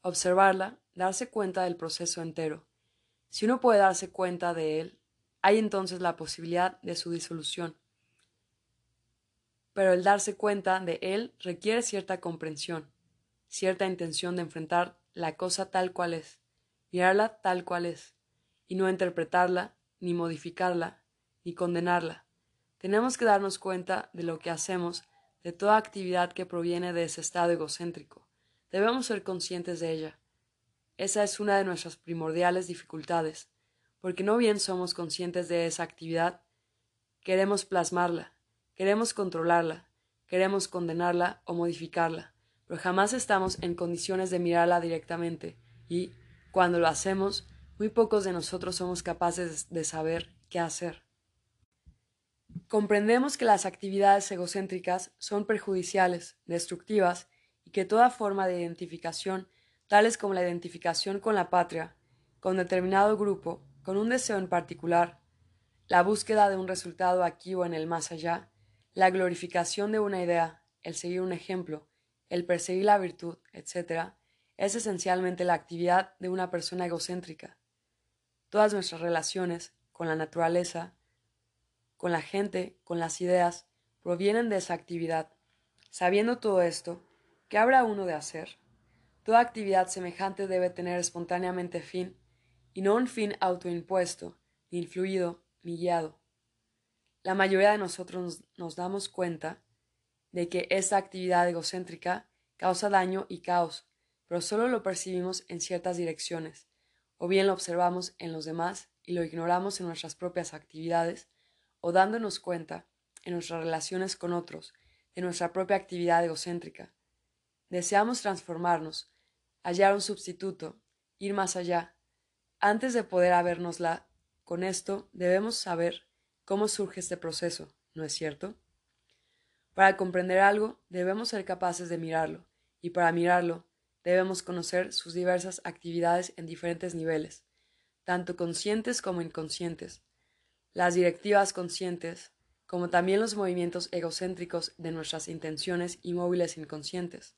observarla, darse cuenta del proceso entero. Si uno puede darse cuenta de él, hay entonces la posibilidad de su disolución. Pero el darse cuenta de él requiere cierta comprensión cierta intención de enfrentar la cosa tal cual es, mirarla tal cual es, y no interpretarla, ni modificarla, ni condenarla. Tenemos que darnos cuenta de lo que hacemos, de toda actividad que proviene de ese estado egocéntrico. Debemos ser conscientes de ella. Esa es una de nuestras primordiales dificultades, porque no bien somos conscientes de esa actividad, queremos plasmarla, queremos controlarla, queremos condenarla o modificarla pero jamás estamos en condiciones de mirarla directamente y, cuando lo hacemos, muy pocos de nosotros somos capaces de saber qué hacer. Comprendemos que las actividades egocéntricas son perjudiciales, destructivas, y que toda forma de identificación, tales como la identificación con la patria, con determinado grupo, con un deseo en particular, la búsqueda de un resultado aquí o en el más allá, la glorificación de una idea, el seguir un ejemplo, el perseguir la virtud, etc., es esencialmente la actividad de una persona egocéntrica. Todas nuestras relaciones con la naturaleza, con la gente, con las ideas, provienen de esa actividad. Sabiendo todo esto, ¿qué habrá uno de hacer? Toda actividad semejante debe tener espontáneamente fin, y no un fin autoimpuesto, ni influido, ni guiado. La mayoría de nosotros nos damos cuenta de que esa actividad egocéntrica causa daño y caos, pero solo lo percibimos en ciertas direcciones, o bien lo observamos en los demás y lo ignoramos en nuestras propias actividades, o dándonos cuenta, en nuestras relaciones con otros, de nuestra propia actividad egocéntrica. Deseamos transformarnos, hallar un sustituto, ir más allá. Antes de poder habérnosla, con esto debemos saber cómo surge este proceso, ¿no es cierto? Para comprender algo, debemos ser capaces de mirarlo, y para mirarlo, debemos conocer sus diversas actividades en diferentes niveles, tanto conscientes como inconscientes, las directivas conscientes, como también los movimientos egocéntricos de nuestras intenciones y móviles inconscientes.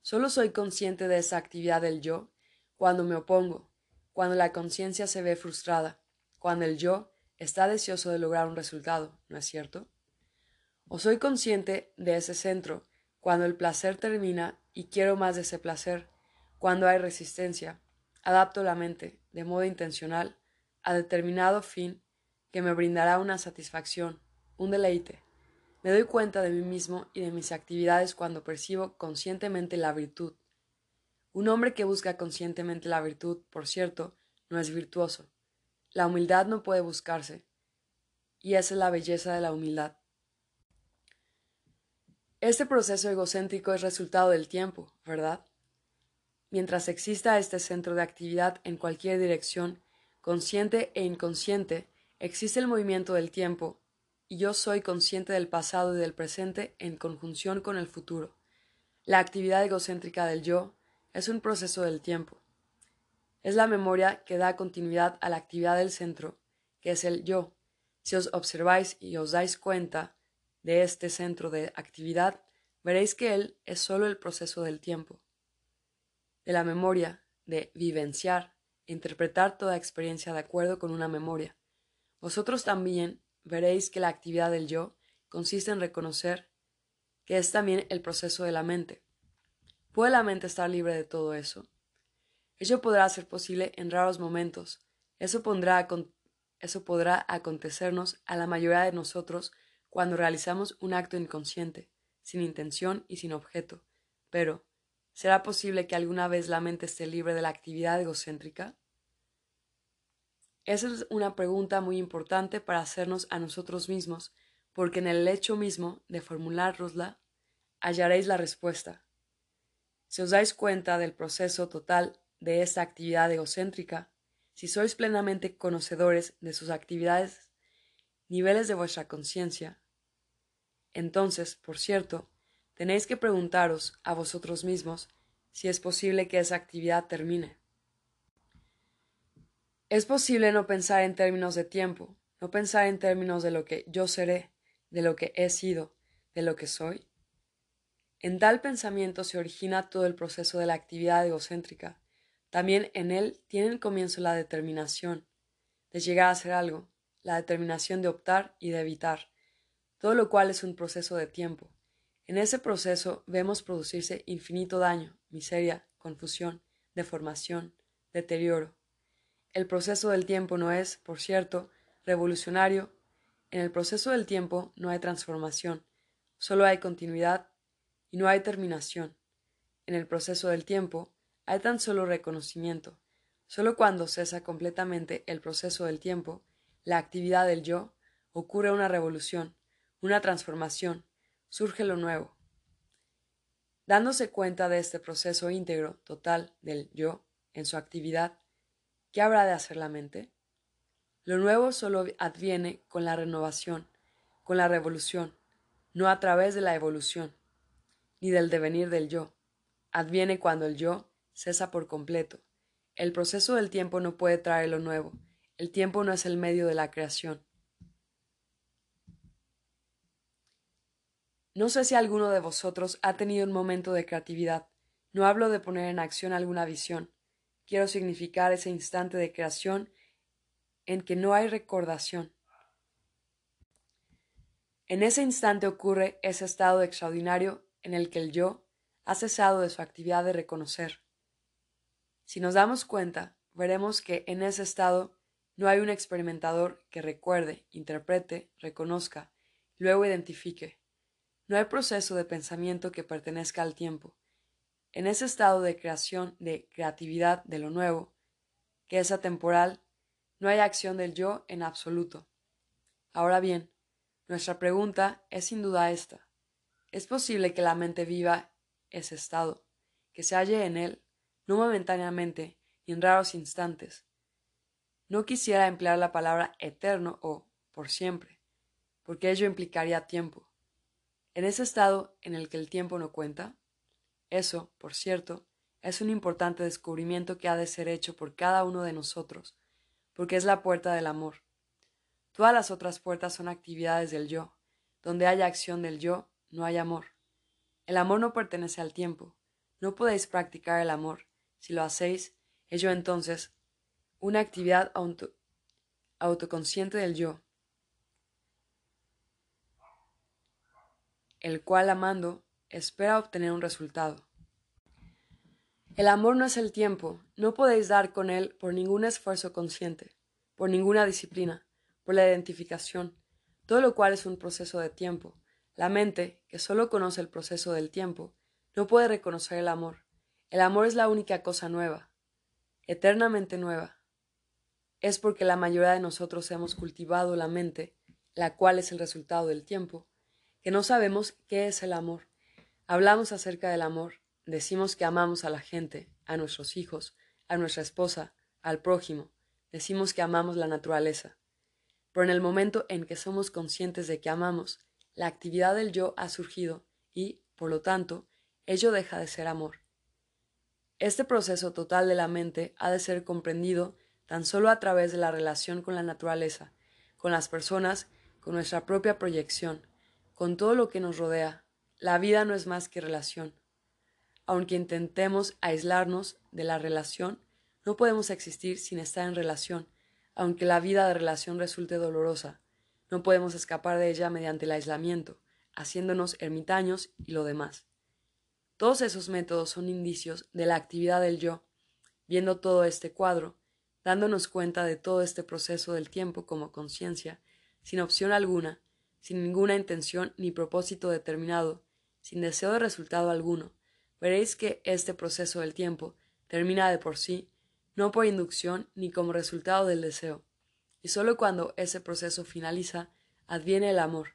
Solo soy consciente de esa actividad del yo cuando me opongo, cuando la conciencia se ve frustrada, cuando el yo está deseoso de lograr un resultado, ¿no es cierto? O soy consciente de ese centro cuando el placer termina y quiero más de ese placer, cuando hay resistencia, adapto la mente, de modo intencional, a determinado fin que me brindará una satisfacción, un deleite. Me doy cuenta de mí mismo y de mis actividades cuando percibo conscientemente la virtud. Un hombre que busca conscientemente la virtud, por cierto, no es virtuoso. La humildad no puede buscarse, y esa es la belleza de la humildad. Este proceso egocéntrico es resultado del tiempo, ¿verdad? Mientras exista este centro de actividad en cualquier dirección, consciente e inconsciente, existe el movimiento del tiempo, y yo soy consciente del pasado y del presente en conjunción con el futuro. La actividad egocéntrica del yo es un proceso del tiempo. Es la memoria que da continuidad a la actividad del centro, que es el yo. Si os observáis y os dais cuenta, de este centro de actividad, veréis que él es sólo el proceso del tiempo, de la memoria, de vivenciar, interpretar toda experiencia de acuerdo con una memoria. Vosotros también veréis que la actividad del yo consiste en reconocer que es también el proceso de la mente. ¿Puede la mente estar libre de todo eso? Ello podrá ser posible en raros momentos. Eso, pondrá, eso podrá acontecernos a la mayoría de nosotros cuando realizamos un acto inconsciente, sin intención y sin objeto. Pero, ¿será posible que alguna vez la mente esté libre de la actividad egocéntrica? Esa es una pregunta muy importante para hacernos a nosotros mismos, porque en el hecho mismo de formulárosla hallaréis la respuesta. Si os dais cuenta del proceso total de esta actividad egocéntrica, si sois plenamente conocedores de sus actividades niveles de vuestra conciencia. Entonces, por cierto, tenéis que preguntaros a vosotros mismos si es posible que esa actividad termine. Es posible no pensar en términos de tiempo, no pensar en términos de lo que yo seré, de lo que he sido, de lo que soy. En tal pensamiento se origina todo el proceso de la actividad egocéntrica. También en él tiene comienzo la determinación de llegar a ser algo, la determinación de optar y de evitar, todo lo cual es un proceso de tiempo. En ese proceso vemos producirse infinito daño, miseria, confusión, deformación, deterioro. El proceso del tiempo no es, por cierto, revolucionario. En el proceso del tiempo no hay transformación, solo hay continuidad y no hay terminación. En el proceso del tiempo hay tan solo reconocimiento. Solo cuando cesa completamente el proceso del tiempo, la actividad del yo, ocurre una revolución, una transformación, surge lo nuevo. Dándose cuenta de este proceso íntegro, total, del yo, en su actividad, ¿qué habrá de hacer la mente? Lo nuevo solo adviene con la renovación, con la revolución, no a través de la evolución, ni del devenir del yo. Adviene cuando el yo cesa por completo. El proceso del tiempo no puede traer lo nuevo, el tiempo no es el medio de la creación. No sé si alguno de vosotros ha tenido un momento de creatividad. No hablo de poner en acción alguna visión. Quiero significar ese instante de creación en que no hay recordación. En ese instante ocurre ese estado extraordinario en el que el yo ha cesado de su actividad de reconocer. Si nos damos cuenta, veremos que en ese estado no hay un experimentador que recuerde, interprete, reconozca, luego identifique. No hay proceso de pensamiento que pertenezca al tiempo. En ese estado de creación, de creatividad de lo nuevo, que es atemporal, no hay acción del yo en absoluto. Ahora bien, nuestra pregunta es sin duda esta. ¿Es posible que la mente viva ese estado, que se halle en él, no momentáneamente, ni en raros instantes, no quisiera emplear la palabra eterno o por siempre, porque ello implicaría tiempo. En ese estado en el que el tiempo no cuenta, eso, por cierto, es un importante descubrimiento que ha de ser hecho por cada uno de nosotros, porque es la puerta del amor. Todas las otras puertas son actividades del yo. Donde haya acción del yo, no hay amor. El amor no pertenece al tiempo. No podéis practicar el amor. Si lo hacéis, ello entonces una actividad autoconsciente del yo, el cual amando espera obtener un resultado. El amor no es el tiempo, no podéis dar con él por ningún esfuerzo consciente, por ninguna disciplina, por la identificación, todo lo cual es un proceso de tiempo. La mente, que solo conoce el proceso del tiempo, no puede reconocer el amor. El amor es la única cosa nueva, eternamente nueva. Es porque la mayoría de nosotros hemos cultivado la mente, la cual es el resultado del tiempo, que no sabemos qué es el amor. Hablamos acerca del amor, decimos que amamos a la gente, a nuestros hijos, a nuestra esposa, al prójimo, decimos que amamos la naturaleza. Pero en el momento en que somos conscientes de que amamos, la actividad del yo ha surgido y, por lo tanto, ello deja de ser amor. Este proceso total de la mente ha de ser comprendido tan solo a través de la relación con la naturaleza, con las personas, con nuestra propia proyección, con todo lo que nos rodea. La vida no es más que relación. Aunque intentemos aislarnos de la relación, no podemos existir sin estar en relación, aunque la vida de relación resulte dolorosa. No podemos escapar de ella mediante el aislamiento, haciéndonos ermitaños y lo demás. Todos esos métodos son indicios de la actividad del yo. Viendo todo este cuadro, dándonos cuenta de todo este proceso del tiempo como conciencia, sin opción alguna, sin ninguna intención ni propósito determinado, sin deseo de resultado alguno, veréis que este proceso del tiempo termina de por sí, no por inducción ni como resultado del deseo, y sólo cuando ese proceso finaliza adviene el amor,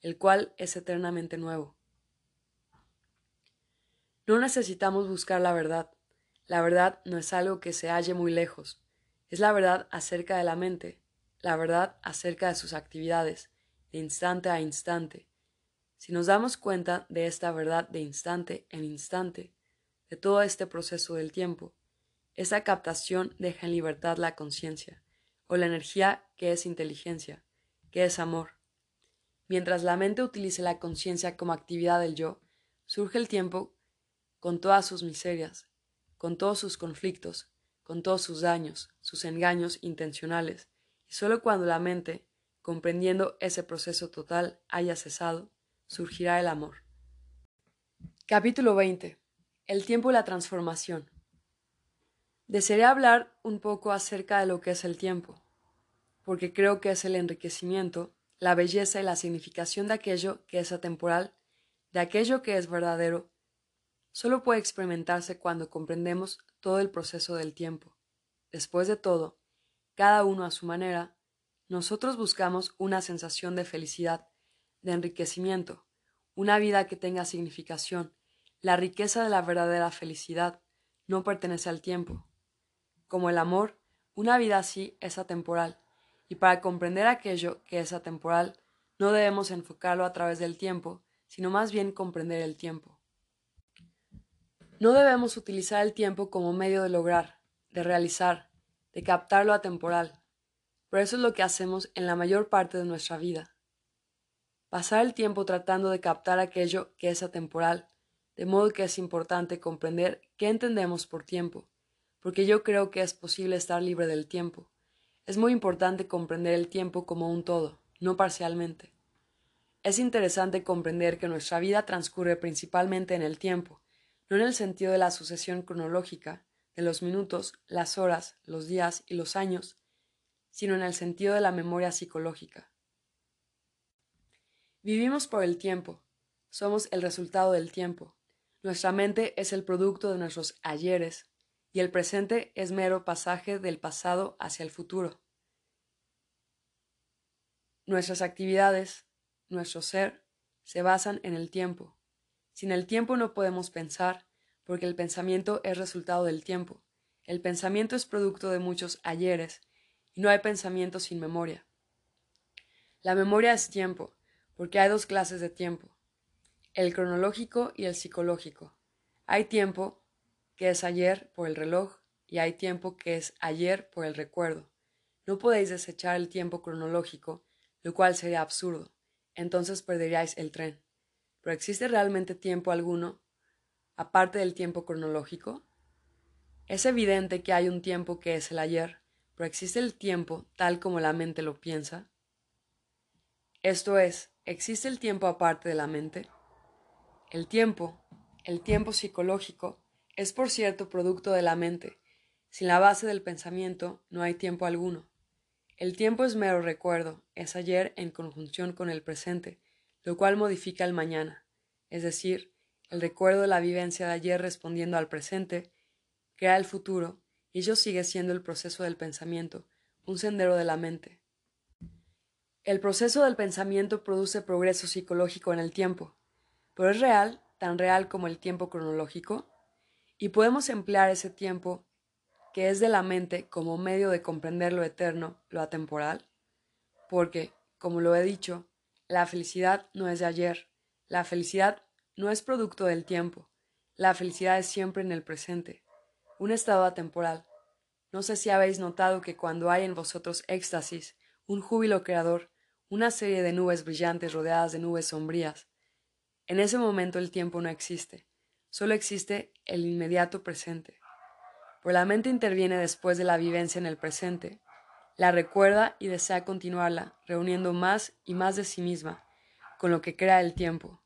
el cual es eternamente nuevo. No necesitamos buscar la verdad. La verdad no es algo que se halle muy lejos. Es la verdad acerca de la mente, la verdad acerca de sus actividades, de instante a instante. Si nos damos cuenta de esta verdad de instante en instante, de todo este proceso del tiempo, esa captación deja en libertad la conciencia, o la energía que es inteligencia, que es amor. Mientras la mente utilice la conciencia como actividad del yo, surge el tiempo con todas sus miserias, con todos sus conflictos, con todos sus daños, sus engaños intencionales, y sólo cuando la mente comprendiendo ese proceso total haya cesado, surgirá el amor. Capítulo 20. El tiempo y la transformación. Desearé hablar un poco acerca de lo que es el tiempo, porque creo que es el enriquecimiento, la belleza y la significación de aquello que es atemporal, de aquello que es verdadero, solo puede experimentarse cuando comprendemos todo el proceso del tiempo. Después de todo, cada uno a su manera, nosotros buscamos una sensación de felicidad, de enriquecimiento, una vida que tenga significación. La riqueza de la verdadera felicidad no pertenece al tiempo. Como el amor, una vida así es atemporal, y para comprender aquello que es atemporal, no debemos enfocarlo a través del tiempo, sino más bien comprender el tiempo. No debemos utilizar el tiempo como medio de lograr, de realizar, de captar lo atemporal, pero eso es lo que hacemos en la mayor parte de nuestra vida. Pasar el tiempo tratando de captar aquello que es atemporal, de modo que es importante comprender qué entendemos por tiempo, porque yo creo que es posible estar libre del tiempo. Es muy importante comprender el tiempo como un todo, no parcialmente. Es interesante comprender que nuestra vida transcurre principalmente en el tiempo, no en el sentido de la sucesión cronológica, de los minutos, las horas, los días y los años, sino en el sentido de la memoria psicológica. Vivimos por el tiempo, somos el resultado del tiempo. Nuestra mente es el producto de nuestros ayeres y el presente es mero pasaje del pasado hacia el futuro. Nuestras actividades, nuestro ser, se basan en el tiempo. Sin el tiempo no podemos pensar, porque el pensamiento es resultado del tiempo. El pensamiento es producto de muchos ayeres y no hay pensamiento sin memoria. La memoria es tiempo, porque hay dos clases de tiempo, el cronológico y el psicológico. Hay tiempo que es ayer por el reloj y hay tiempo que es ayer por el recuerdo. No podéis desechar el tiempo cronológico, lo cual sería absurdo. Entonces perderíais el tren. ¿Pero existe realmente tiempo alguno aparte del tiempo cronológico? Es evidente que hay un tiempo que es el ayer, pero ¿existe el tiempo tal como la mente lo piensa? Esto es, ¿existe el tiempo aparte de la mente? El tiempo, el tiempo psicológico, es por cierto producto de la mente. Sin la base del pensamiento no hay tiempo alguno. El tiempo es mero recuerdo, es ayer en conjunción con el presente, lo cual modifica el mañana, es decir, el recuerdo de la vivencia de ayer respondiendo al presente, crea el futuro, y ello sigue siendo el proceso del pensamiento, un sendero de la mente. El proceso del pensamiento produce progreso psicológico en el tiempo, pero es real, tan real como el tiempo cronológico, y podemos emplear ese tiempo que es de la mente como medio de comprender lo eterno, lo atemporal, porque, como lo he dicho, la felicidad no es de ayer, la felicidad no es producto del tiempo, la felicidad es siempre en el presente, un estado atemporal. No sé si habéis notado que cuando hay en vosotros éxtasis, un júbilo creador, una serie de nubes brillantes rodeadas de nubes sombrías, en ese momento el tiempo no existe, solo existe el inmediato presente. Por la mente interviene después de la vivencia en el presente, la recuerda y desea continuarla, reuniendo más y más de sí misma, con lo que crea el tiempo.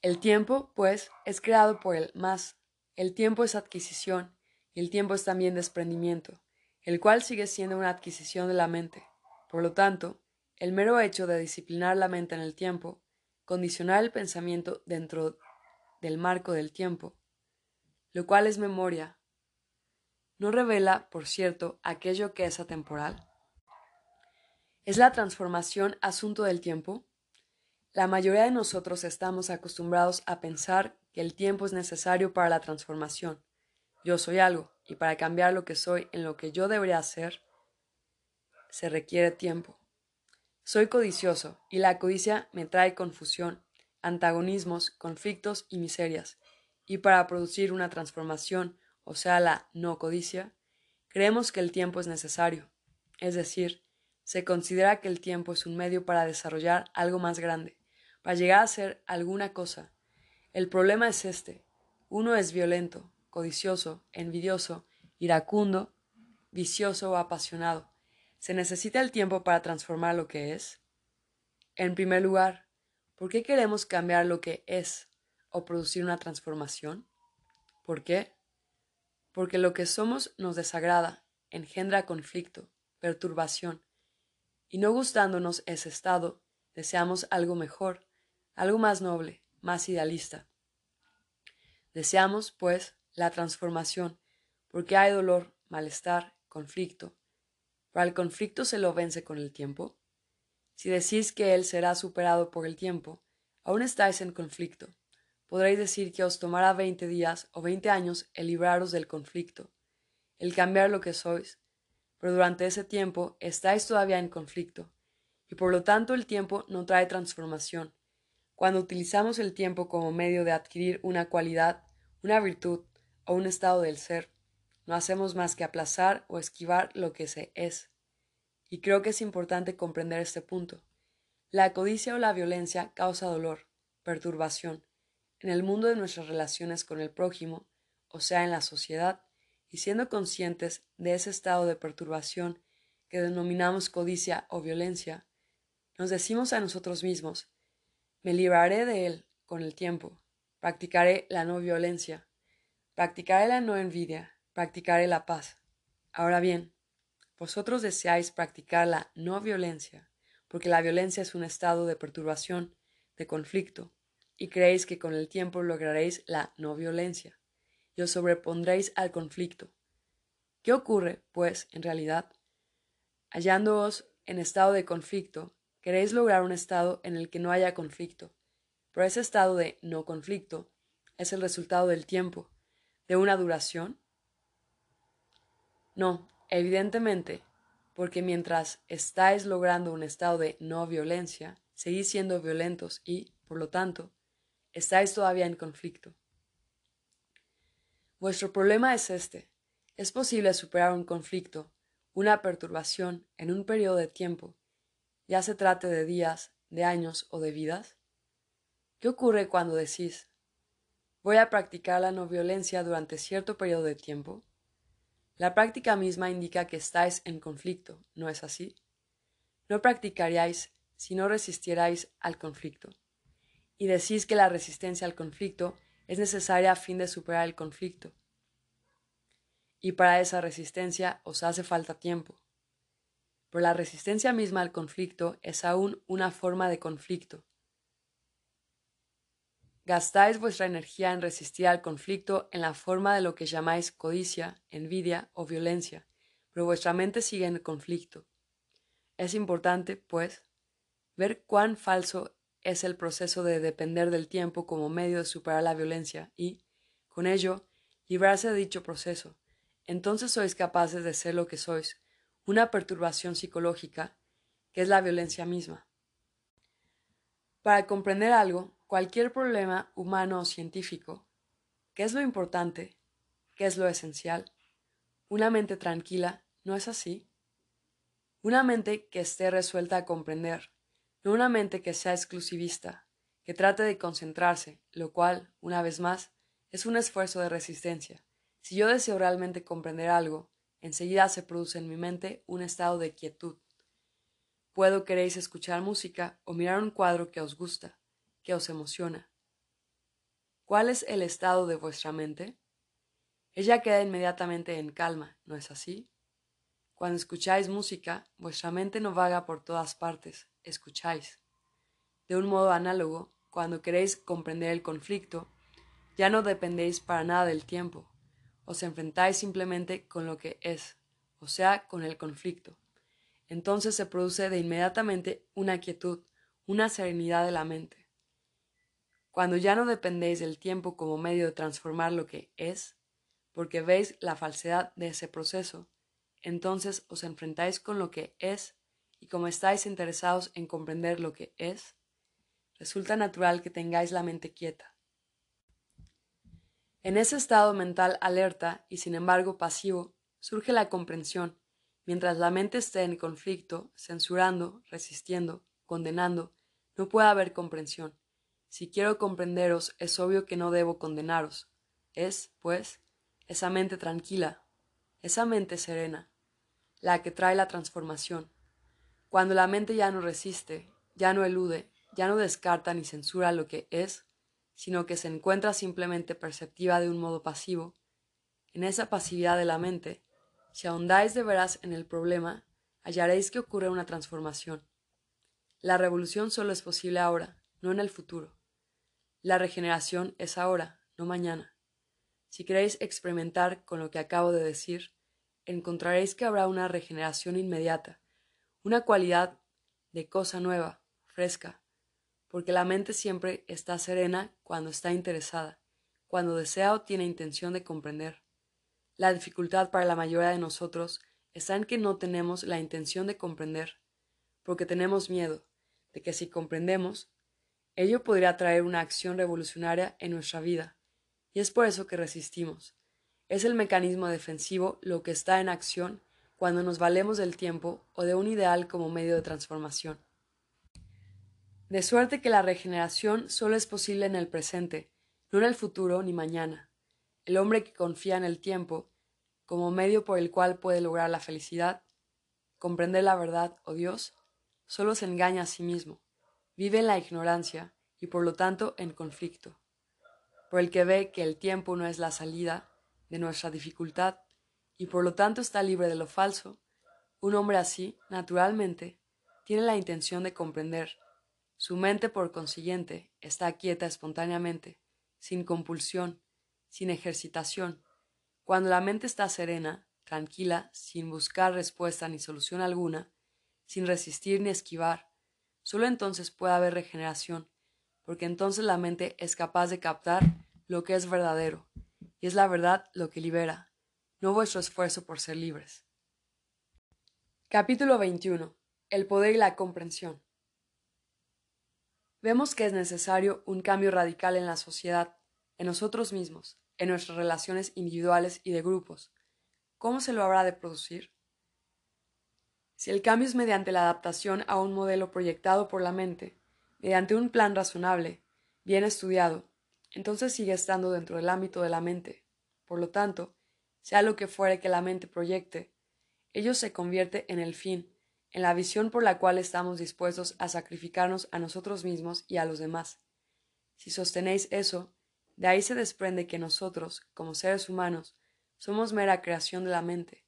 El tiempo, pues, es creado por el más. El tiempo es adquisición, y el tiempo es también desprendimiento, el cual sigue siendo una adquisición de la mente. Por lo tanto, el mero hecho de disciplinar la mente en el tiempo, condicionar el pensamiento dentro del marco del tiempo, lo cual es memoria, no revela, por cierto, aquello que es atemporal. ¿Es la transformación asunto del tiempo? La mayoría de nosotros estamos acostumbrados a pensar que el tiempo es necesario para la transformación. Yo soy algo, y para cambiar lo que soy en lo que yo debería ser, se requiere tiempo. Soy codicioso, y la codicia me trae confusión, antagonismos, conflictos y miserias, y para producir una transformación, o sea, la no codicia, creemos que el tiempo es necesario, es decir, se considera que el tiempo es un medio para desarrollar algo más grande, para llegar a ser alguna cosa. El problema es este. Uno es violento, codicioso, envidioso, iracundo, vicioso o apasionado. ¿Se necesita el tiempo para transformar lo que es? En primer lugar, ¿por qué queremos cambiar lo que es o producir una transformación? ¿Por qué? Porque lo que somos nos desagrada, engendra conflicto, perturbación, y no gustándonos ese estado, deseamos algo mejor, algo más noble, más idealista. Deseamos, pues, la transformación, porque hay dolor, malestar, conflicto. Para el conflicto se lo vence con el tiempo. Si decís que él será superado por el tiempo, aún estáis en conflicto. Podréis decir que os tomará veinte días o veinte años el libraros del conflicto, el cambiar lo que sois, pero durante ese tiempo estáis todavía en conflicto, y por lo tanto el tiempo no trae transformación, cuando utilizamos el tiempo como medio de adquirir una cualidad, una virtud o un estado del ser, no hacemos más que aplazar o esquivar lo que se es. Y creo que es importante comprender este punto. La codicia o la violencia causa dolor, perturbación, en el mundo de nuestras relaciones con el prójimo, o sea, en la sociedad, y siendo conscientes de ese estado de perturbación que denominamos codicia o violencia, nos decimos a nosotros mismos me libraré de él con el tiempo. Practicaré la no violencia. Practicaré la no envidia. Practicaré la paz. Ahora bien, vosotros deseáis practicar la no violencia, porque la violencia es un estado de perturbación, de conflicto, y creéis que con el tiempo lograréis la no violencia, y os sobrepondréis al conflicto. ¿Qué ocurre, pues, en realidad? Hallándoos en estado de conflicto, Queréis lograr un estado en el que no haya conflicto, pero ese estado de no conflicto es el resultado del tiempo, de una duración. No, evidentemente, porque mientras estáis logrando un estado de no violencia, seguís siendo violentos y, por lo tanto, estáis todavía en conflicto. Vuestro problema es este. ¿Es posible superar un conflicto, una perturbación, en un periodo de tiempo, ya se trate de días, de años o de vidas? ¿Qué ocurre cuando decís, voy a practicar la no violencia durante cierto periodo de tiempo? La práctica misma indica que estáis en conflicto, ¿no es así? No practicaríais si no resistierais al conflicto. Y decís que la resistencia al conflicto es necesaria a fin de superar el conflicto. Y para esa resistencia os hace falta tiempo. Pero la resistencia misma al conflicto es aún una forma de conflicto. Gastáis vuestra energía en resistir al conflicto en la forma de lo que llamáis codicia, envidia o violencia, pero vuestra mente sigue en el conflicto. Es importante, pues, ver cuán falso es el proceso de depender del tiempo como medio de superar la violencia y, con ello, librarse de dicho proceso. Entonces sois capaces de ser lo que sois, una perturbación psicológica, que es la violencia misma. Para comprender algo, cualquier problema humano o científico, ¿qué es lo importante? ¿Qué es lo esencial? Una mente tranquila, ¿no es así? Una mente que esté resuelta a comprender, no una mente que sea exclusivista, que trate de concentrarse, lo cual, una vez más, es un esfuerzo de resistencia. Si yo deseo realmente comprender algo, enseguida se produce en mi mente un estado de quietud. Puedo queréis escuchar música o mirar un cuadro que os gusta, que os emociona. ¿Cuál es el estado de vuestra mente? Ella queda inmediatamente en calma, ¿no es así? Cuando escucháis música, vuestra mente no vaga por todas partes, escucháis. De un modo análogo, cuando queréis comprender el conflicto, ya no dependéis para nada del tiempo, os enfrentáis simplemente con lo que es, o sea, con el conflicto. Entonces se produce de inmediatamente una quietud, una serenidad de la mente. Cuando ya no dependéis del tiempo como medio de transformar lo que es, porque veis la falsedad de ese proceso, entonces os enfrentáis con lo que es y como estáis interesados en comprender lo que es, resulta natural que tengáis la mente quieta. En ese estado mental alerta y sin embargo pasivo, surge la comprensión, mientras la mente esté en conflicto, censurando, resistiendo, condenando, no puede haber comprensión. Si quiero comprenderos, es obvio que no debo condenaros. Es, pues, esa mente tranquila, esa mente serena, la que trae la transformación, cuando la mente ya no resiste, ya no elude, ya no descarta ni censura lo que es, sino que se encuentra simplemente perceptiva de un modo pasivo, en esa pasividad de la mente, si ahondáis de veras en el problema, hallaréis que ocurre una transformación. La revolución solo es posible ahora, no en el futuro. La regeneración es ahora, no mañana. Si queréis experimentar con lo que acabo de decir, encontraréis que habrá una regeneración inmediata, una cualidad de cosa nueva, fresca, porque la mente siempre está serena cuando está interesada, cuando desea o tiene intención de comprender. La dificultad para la mayoría de nosotros está en que no tenemos la intención de comprender, porque tenemos miedo de que si comprendemos, ello podría traer una acción revolucionaria en nuestra vida, y es por eso que resistimos. Es el mecanismo defensivo lo que está en acción cuando nos valemos del tiempo o de un ideal como medio de transformación. De suerte que la regeneración solo es posible en el presente, no en el futuro ni mañana. El hombre que confía en el tiempo como medio por el cual puede lograr la felicidad, comprender la verdad o Dios, solo se engaña a sí mismo, vive en la ignorancia y por lo tanto en conflicto. Por el que ve que el tiempo no es la salida de nuestra dificultad, y por lo tanto está libre de lo falso, un hombre así, naturalmente, tiene la intención de comprender. Su mente, por consiguiente, está quieta espontáneamente, sin compulsión, sin ejercitación. Cuando la mente está serena, tranquila, sin buscar respuesta ni solución alguna, sin resistir ni esquivar, solo entonces puede haber regeneración, porque entonces la mente es capaz de captar lo que es verdadero, y es la verdad lo que libera, no vuestro esfuerzo por ser libres. Capítulo 21. El poder y la comprensión. Vemos que es necesario un cambio radical en la sociedad, en nosotros mismos. en nuestras relaciones individuales y de grupos. ¿Cómo se lo habrá de producir? Si el cambio es mediante la adaptación a un modelo proyectado por la mente, mediante un plan razonable, bien estudiado, entonces sigue estando dentro del ámbito de la mente. Por lo tanto, sea lo que fuere que la mente proyecte, ello se convierte en el fin, en la visión por la cual estamos dispuestos a sacrificarnos a nosotros mismos y a los demás. Si sostenéis eso, de ahí se desprende que nosotros, como seres humanos, somos mera creación de la mente,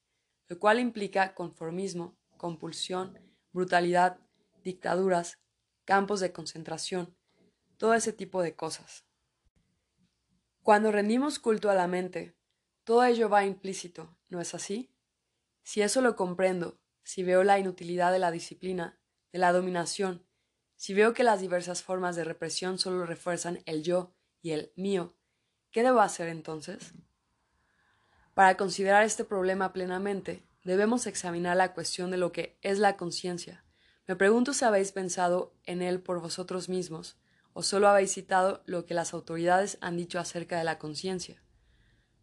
lo cual implica conformismo, compulsión, brutalidad, dictaduras, campos de concentración, todo ese tipo de cosas. Cuando rendimos culto a la mente, todo ello va implícito, ¿no es así? Si eso lo comprendo, si veo la inutilidad de la disciplina, de la dominación, si veo que las diversas formas de represión solo refuerzan el yo y el mío, ¿qué debo hacer entonces? Para considerar este problema plenamente, debemos examinar la cuestión de lo que es la conciencia. Me pregunto si habéis pensado en él por vosotros mismos, o solo habéis citado lo que las autoridades han dicho acerca de la conciencia.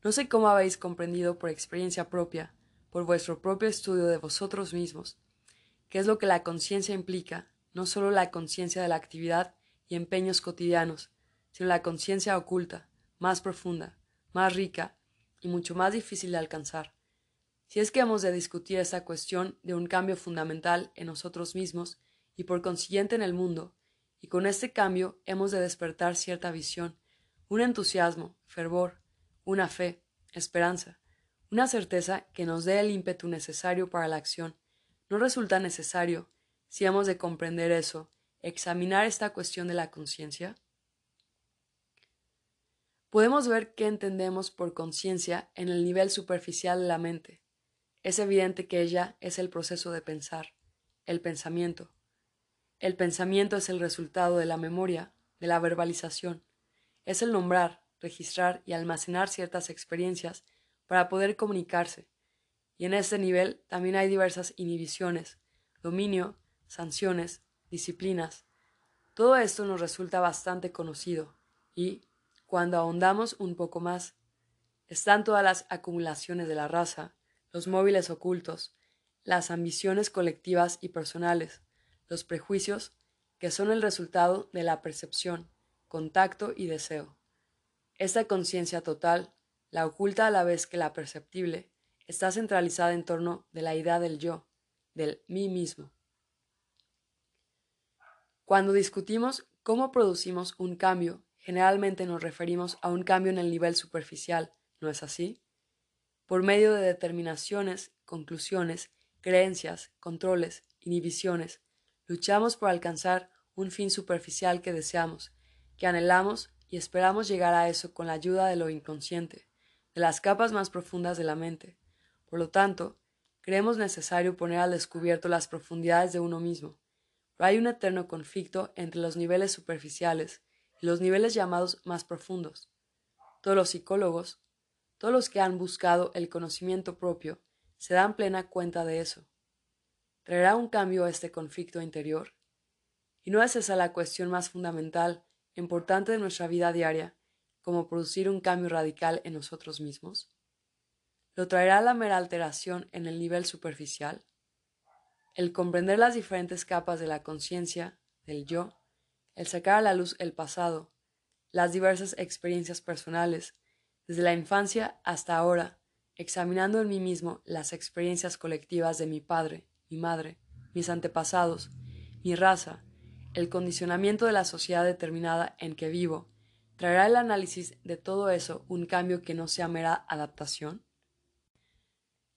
No sé cómo habéis comprendido por experiencia propia, por vuestro propio estudio de vosotros mismos, qué es lo que la conciencia implica, no solo la conciencia de la actividad y empeños cotidianos, sino la conciencia oculta, más profunda, más rica y mucho más difícil de alcanzar. Si es que hemos de discutir esa cuestión de un cambio fundamental en nosotros mismos y por consiguiente en el mundo, y con este cambio hemos de despertar cierta visión, un entusiasmo, fervor, una fe, esperanza, una certeza que nos dé el ímpetu necesario para la acción, no resulta necesario, si hemos de comprender eso, examinar esta cuestión de la conciencia? Podemos ver qué entendemos por conciencia en el nivel superficial de la mente, es evidente que ella es el proceso de pensar, el pensamiento. El pensamiento es el resultado de la memoria, de la verbalización. Es el nombrar, registrar y almacenar ciertas experiencias para poder comunicarse. Y en este nivel también hay diversas inhibiciones, dominio, sanciones, disciplinas. Todo esto nos resulta bastante conocido y, cuando ahondamos un poco más, están todas las acumulaciones de la raza, los móviles ocultos, las ambiciones colectivas y personales, los prejuicios, que son el resultado de la percepción, contacto y deseo. Esta conciencia total, la oculta a la vez que la perceptible, está centralizada en torno de la idea del yo, del mí mismo. Cuando discutimos cómo producimos un cambio, generalmente nos referimos a un cambio en el nivel superficial, ¿no es así? por medio de determinaciones, conclusiones, creencias, controles, inhibiciones, luchamos por alcanzar un fin superficial que deseamos, que anhelamos y esperamos llegar a eso con la ayuda de lo inconsciente, de las capas más profundas de la mente. Por lo tanto, creemos necesario poner al descubierto las profundidades de uno mismo. Pero hay un eterno conflicto entre los niveles superficiales y los niveles llamados más profundos. Todos los psicólogos, todos los que han buscado el conocimiento propio se dan plena cuenta de eso. ¿Traerá un cambio a este conflicto interior? ¿Y no es esa la cuestión más fundamental, importante de nuestra vida diaria, como producir un cambio radical en nosotros mismos? ¿Lo traerá la mera alteración en el nivel superficial? El comprender las diferentes capas de la conciencia, del yo, el sacar a la luz el pasado, las diversas experiencias personales, desde la infancia hasta ahora, examinando en mí mismo las experiencias colectivas de mi padre, mi madre, mis antepasados, mi raza, el condicionamiento de la sociedad determinada en que vivo, ¿traerá el análisis de todo eso un cambio que no sea mera adaptación?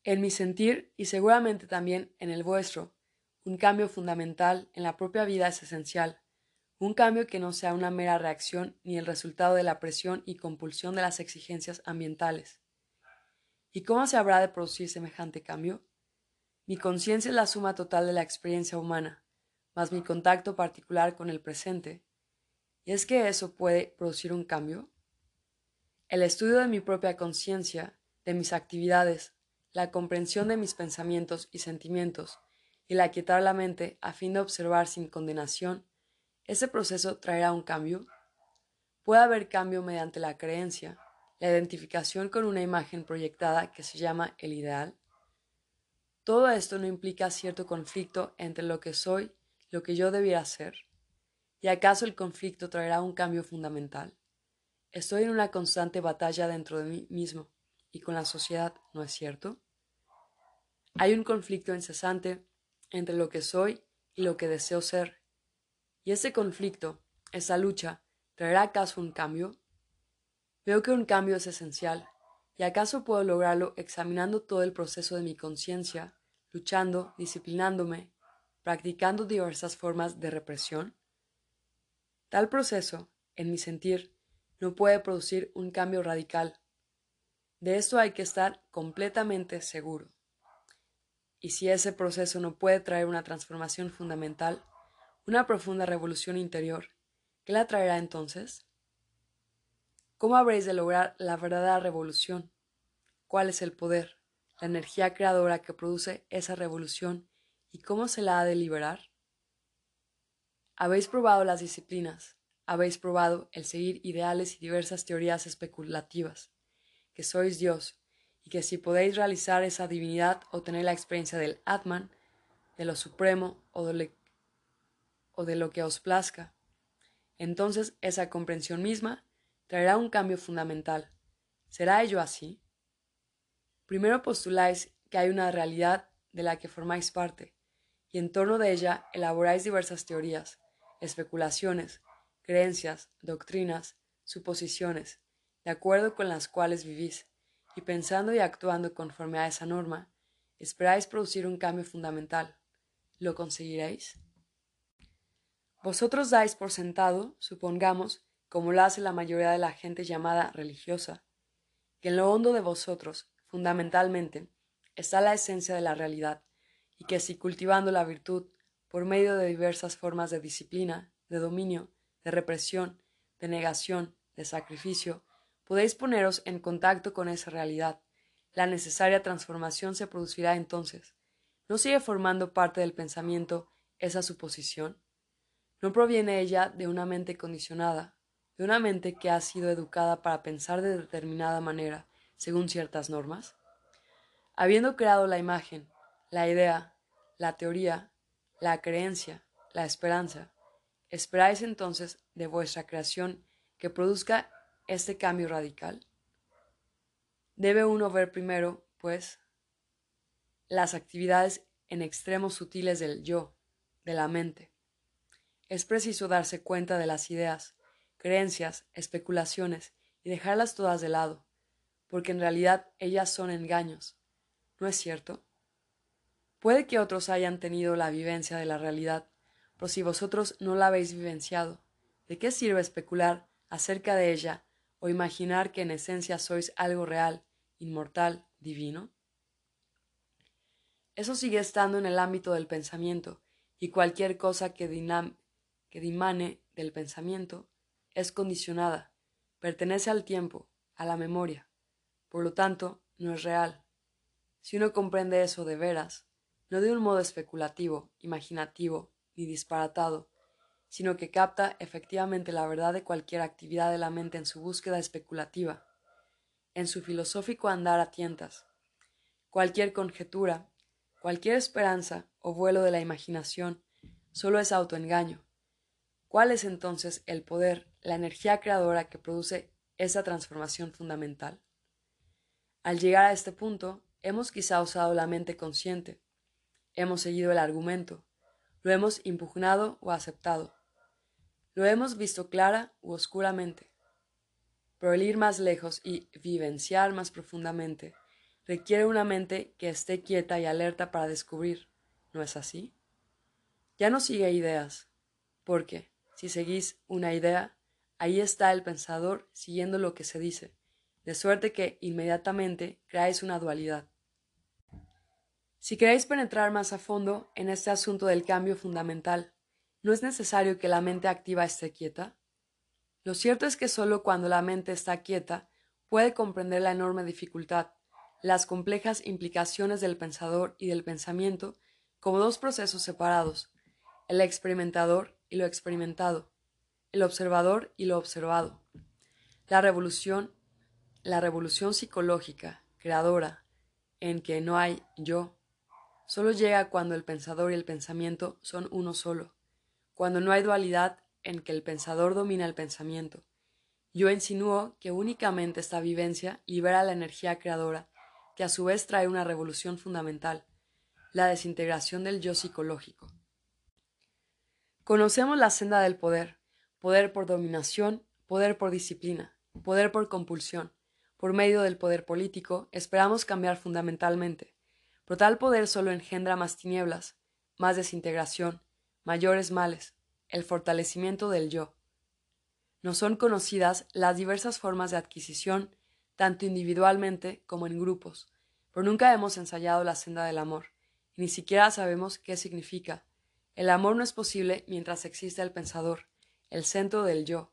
En mi sentir, y seguramente también en el vuestro, un cambio fundamental en la propia vida es esencial, un cambio que no sea una mera reacción ni el resultado de la presión y compulsión de las exigencias ambientales. ¿Y cómo se habrá de producir semejante cambio? Mi conciencia es la suma total de la experiencia humana, más mi contacto particular con el presente. ¿Y es que eso puede producir un cambio? El estudio de mi propia conciencia, de mis actividades, la comprensión de mis pensamientos y sentimientos, y la quietar la mente a fin de observar sin condenación ¿Ese proceso traerá un cambio? Puede haber cambio mediante la creencia, la identificación con una imagen proyectada que se llama el ideal. Todo esto no implica cierto conflicto entre lo que soy lo que yo debiera ser. ¿Y acaso el conflicto traerá un cambio fundamental? Estoy en una constante batalla dentro de mí mismo y con la sociedad, ¿no es cierto? Hay un conflicto incesante entre lo que soy y lo que deseo ser. Y ese conflicto, esa lucha, ¿traerá acaso un cambio? Veo que un cambio es esencial, y acaso puedo lograrlo examinando todo el proceso de mi conciencia, luchando, disciplinándome, practicando diversas formas de represión. Tal proceso, en mi sentir, no puede producir un cambio radical. De esto hay que estar completamente seguro. Y si ese proceso no puede traer una transformación fundamental, una profunda revolución interior, ¿qué la traerá entonces? ¿Cómo habréis de lograr la verdadera revolución? ¿Cuál es el poder, la energía creadora que produce esa revolución y cómo se la ha de liberar? Habéis probado las disciplinas, habéis probado el seguir ideales y diversas teorías especulativas, que sois Dios y que si podéis realizar esa divinidad o tener la experiencia del Atman, de lo supremo o de, de lo que os plazca, entonces esa comprensión misma traerá un cambio fundamental. ¿Será ello así? Primero postuláis que hay una realidad de la que formáis parte, y en torno de ella elaboráis diversas teorías, especulaciones, creencias, doctrinas, suposiciones, de acuerdo con las cuales vivís, y pensando y actuando conforme a esa norma, esperáis producir un cambio fundamental. ¿Lo conseguiréis? Vosotros dais por sentado, supongamos, como lo hace la mayoría de la gente llamada religiosa, que en lo hondo de vosotros, fundamentalmente, está la esencia de la realidad, y que si cultivando la virtud, por medio de diversas formas de disciplina, de dominio, de represión, de negación, de sacrificio, podéis poneros en contacto con esa realidad. La necesaria transformación se producirá entonces. ¿No sigue formando parte del pensamiento esa suposición? ¿No proviene ella de una mente condicionada, de una mente que ha sido educada para pensar de determinada manera, según ciertas normas? Habiendo creado la imagen, la idea, la teoría, la creencia, la esperanza, esperáis entonces de vuestra creación que produzca este cambio radical? Debe uno ver primero, pues, las actividades en extremos sutiles del yo, de la mente. Es preciso darse cuenta de las ideas, creencias, especulaciones y dejarlas todas de lado, porque en realidad ellas son engaños. ¿No es cierto? Puede que otros hayan tenido la vivencia de la realidad, pero si vosotros no la habéis vivenciado, ¿de qué sirve especular acerca de ella o imaginar que en esencia sois algo real, inmortal, divino? Eso sigue estando en el ámbito del pensamiento, y cualquier cosa que, que dimane del pensamiento es condicionada, pertenece al tiempo, a la memoria, por lo tanto, no es real. Si uno comprende eso de veras, no de un modo especulativo, imaginativo, ni disparatado, sino que capta efectivamente la verdad de cualquier actividad de la mente en su búsqueda especulativa, en su filosófico andar a tientas. Cualquier conjetura, cualquier esperanza o vuelo de la imaginación solo es autoengaño. ¿Cuál es entonces el poder, la energía creadora que produce esa transformación fundamental? Al llegar a este punto, hemos quizá usado la mente consciente, hemos seguido el argumento, lo hemos impugnado o aceptado. Lo hemos visto clara u oscuramente. Pero el ir más lejos y vivenciar más profundamente requiere una mente que esté quieta y alerta para descubrir. ¿No es así? Ya no sigue ideas, porque, si seguís una idea, ahí está el pensador siguiendo lo que se dice, de suerte que inmediatamente creáis una dualidad. Si queréis penetrar más a fondo en este asunto del cambio fundamental, ¿No es necesario que la mente activa esté quieta? Lo cierto es que solo cuando la mente está quieta puede comprender la enorme dificultad, las complejas implicaciones del pensador y del pensamiento como dos procesos separados, el experimentador y lo experimentado, el observador y lo observado. La revolución, la revolución psicológica, creadora, en que no hay yo, solo llega cuando el pensador y el pensamiento son uno solo, cuando no hay dualidad en que el pensador domina el pensamiento. Yo insinúo que únicamente esta vivencia libera la energía creadora, que a su vez trae una revolución fundamental, la desintegración del yo psicológico. Conocemos la senda del poder, poder por dominación, poder por disciplina, poder por compulsión. Por medio del poder político esperamos cambiar fundamentalmente, pero tal poder solo engendra más tinieblas, más desintegración, mayores males, el fortalecimiento del yo. No son conocidas las diversas formas de adquisición, tanto individualmente como en grupos, pero nunca hemos ensayado la senda del amor, y ni siquiera sabemos qué significa. El amor no es posible mientras exista el pensador, el centro del yo.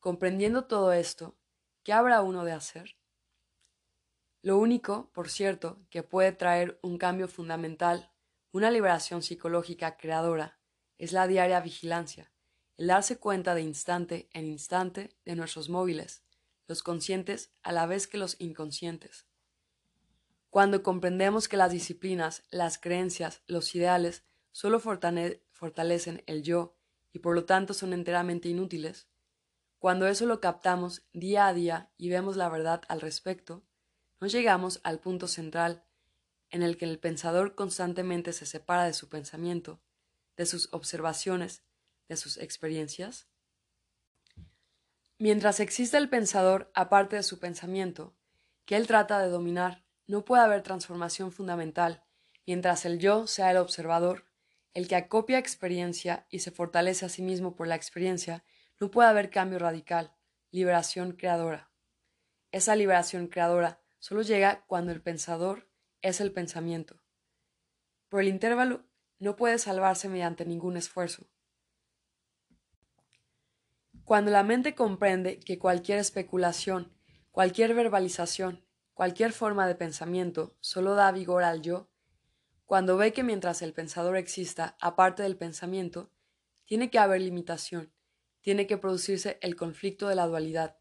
Comprendiendo todo esto, ¿qué habrá uno de hacer? Lo único, por cierto, que puede traer un cambio fundamental, una liberación psicológica creadora, es la diaria vigilancia, el darse cuenta de instante en instante de nuestros móviles, los conscientes a la vez que los inconscientes. Cuando comprendemos que las disciplinas, las creencias, los ideales solo fortalecen el yo y por lo tanto son enteramente inútiles, cuando eso lo captamos día a día y vemos la verdad al respecto, no llegamos al punto central en el que el pensador constantemente se separa de su pensamiento, de sus observaciones, de sus experiencias. Mientras existe el pensador aparte de su pensamiento, que él trata de dominar, no puede haber transformación fundamental, mientras el yo sea el observador, el que acopia experiencia y se fortalece a sí mismo por la experiencia, no puede haber cambio radical, liberación creadora. Esa liberación creadora solo llega cuando el pensador es el pensamiento. Por el intervalo no puede salvarse mediante ningún esfuerzo. Cuando la mente comprende que cualquier especulación, cualquier verbalización, Cualquier forma de pensamiento solo da vigor al yo cuando ve que mientras el pensador exista aparte del pensamiento, tiene que haber limitación, tiene que producirse el conflicto de la dualidad.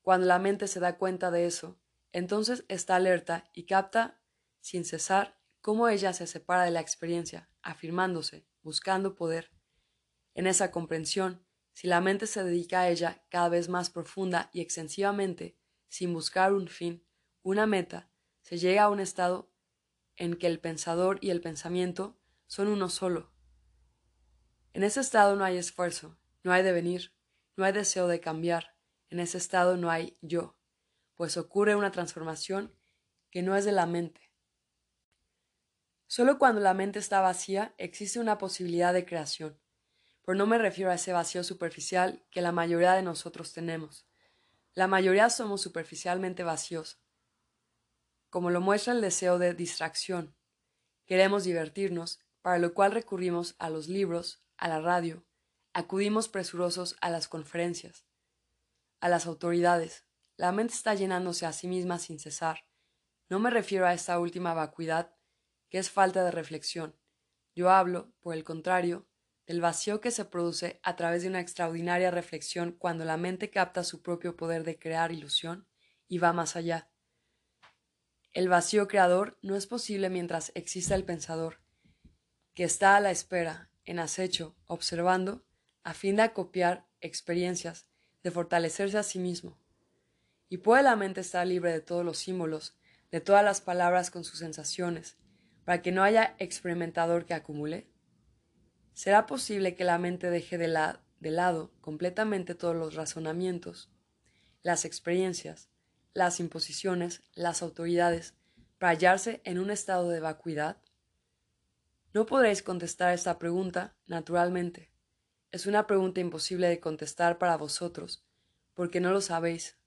Cuando la mente se da cuenta de eso, entonces está alerta y capta, sin cesar, cómo ella se separa de la experiencia, afirmándose, buscando poder. En esa comprensión, si la mente se dedica a ella cada vez más profunda y extensivamente, sin buscar un fin, una meta, se llega a un estado en que el pensador y el pensamiento son uno solo. En ese estado no hay esfuerzo, no hay devenir, no hay deseo de cambiar, en ese estado no hay yo, pues ocurre una transformación que no es de la mente. Solo cuando la mente está vacía existe una posibilidad de creación, pero no me refiero a ese vacío superficial que la mayoría de nosotros tenemos. La mayoría somos superficialmente vacíos, como lo muestra el deseo de distracción. Queremos divertirnos, para lo cual recurrimos a los libros, a la radio, acudimos presurosos a las conferencias, a las autoridades. La mente está llenándose a sí misma sin cesar. No me refiero a esta última vacuidad, que es falta de reflexión. Yo hablo, por el contrario, del vacío que se produce a través de una extraordinaria reflexión cuando la mente capta su propio poder de crear ilusión y va más allá. El vacío creador no es posible mientras exista el pensador, que está a la espera, en acecho, observando, a fin de acopiar experiencias, de fortalecerse a sí mismo. ¿Y puede la mente estar libre de todos los símbolos, de todas las palabras con sus sensaciones, para que no haya experimentador que acumule? ¿Será posible que la mente deje de, de lado completamente todos los razonamientos, las experiencias, las imposiciones, las autoridades, para hallarse en un estado de vacuidad? No podréis contestar esta pregunta, naturalmente. Es una pregunta imposible de contestar para vosotros, porque no lo sabéis.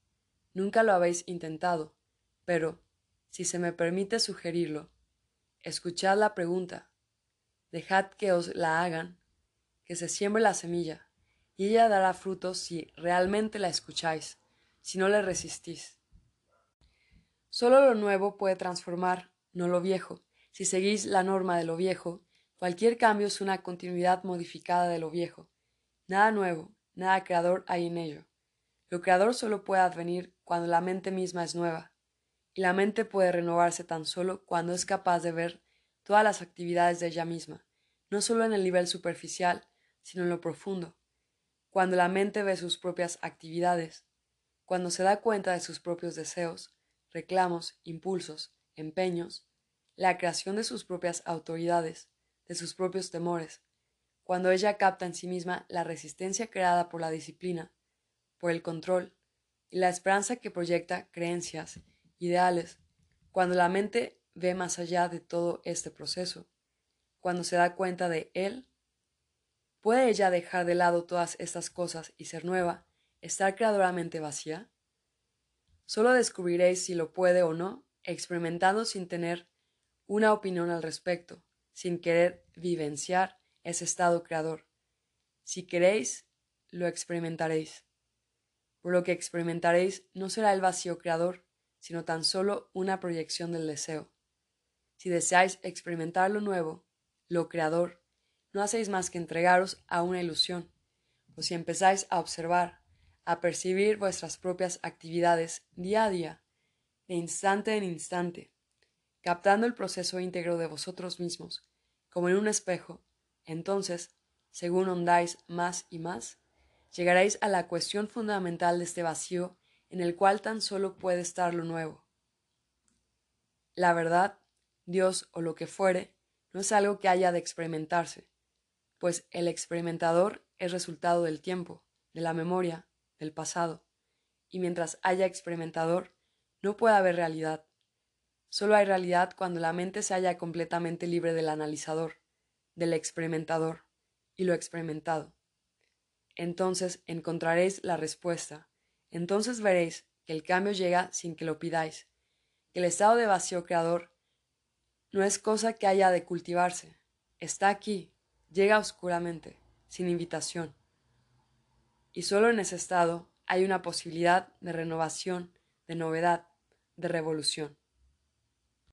Nunca lo habéis intentado, pero, si se me permite sugerirlo, escuchad la pregunta, dejad que os la hagan, que se siembre la semilla, y ella dará frutos si realmente la escucháis, si no le resistís. Solo lo nuevo puede transformar, no lo viejo. Si seguís la norma de lo viejo, cualquier cambio es una continuidad modificada de lo viejo. Nada nuevo, nada creador hay en ello. Lo creador solo puede advenir cuando la mente misma es nueva, y la mente puede renovarse tan solo cuando es capaz de ver todas las actividades de ella misma, no solo en el nivel superficial, sino en lo profundo. Cuando la mente ve sus propias actividades, cuando se da cuenta de sus propios deseos, reclamos, impulsos, empeños, la creación de sus propias autoridades, de sus propios temores, cuando ella capta en sí misma la resistencia creada por la disciplina, por el control, y la esperanza que proyecta creencias, ideales, cuando la mente ve más allá de todo este proceso, cuando se da cuenta de él, ¿puede ella dejar de lado todas estas cosas y ser nueva, estar creadoramente vacía? Solo descubriréis si lo puede o no, experimentando sin tener una opinión al respecto, sin querer vivenciar ese estado creador. Si queréis, lo experimentaréis. Por lo que experimentaréis no será el vacío creador, sino tan solo una proyección del deseo. Si deseáis experimentar lo nuevo, lo creador, no hacéis más que entregaros a una ilusión, o si empezáis a observar, a percibir vuestras propias actividades día a día, de instante en instante, captando el proceso íntegro de vosotros mismos, como en un espejo, entonces, según hondáis más y más, llegaréis a la cuestión fundamental de este vacío en el cual tan solo puede estar lo nuevo. La verdad, Dios o lo que fuere, no es algo que haya de experimentarse, pues el experimentador es resultado del tiempo, de la memoria, del pasado, y mientras haya experimentador, no puede haber realidad. Solo hay realidad cuando la mente se halla completamente libre del analizador, del experimentador y lo experimentado. Entonces encontraréis la respuesta, entonces veréis que el cambio llega sin que lo pidáis, que el estado de vacío creador no es cosa que haya de cultivarse, está aquí, llega oscuramente, sin invitación. Y solo en ese estado hay una posibilidad de renovación, de novedad, de revolución.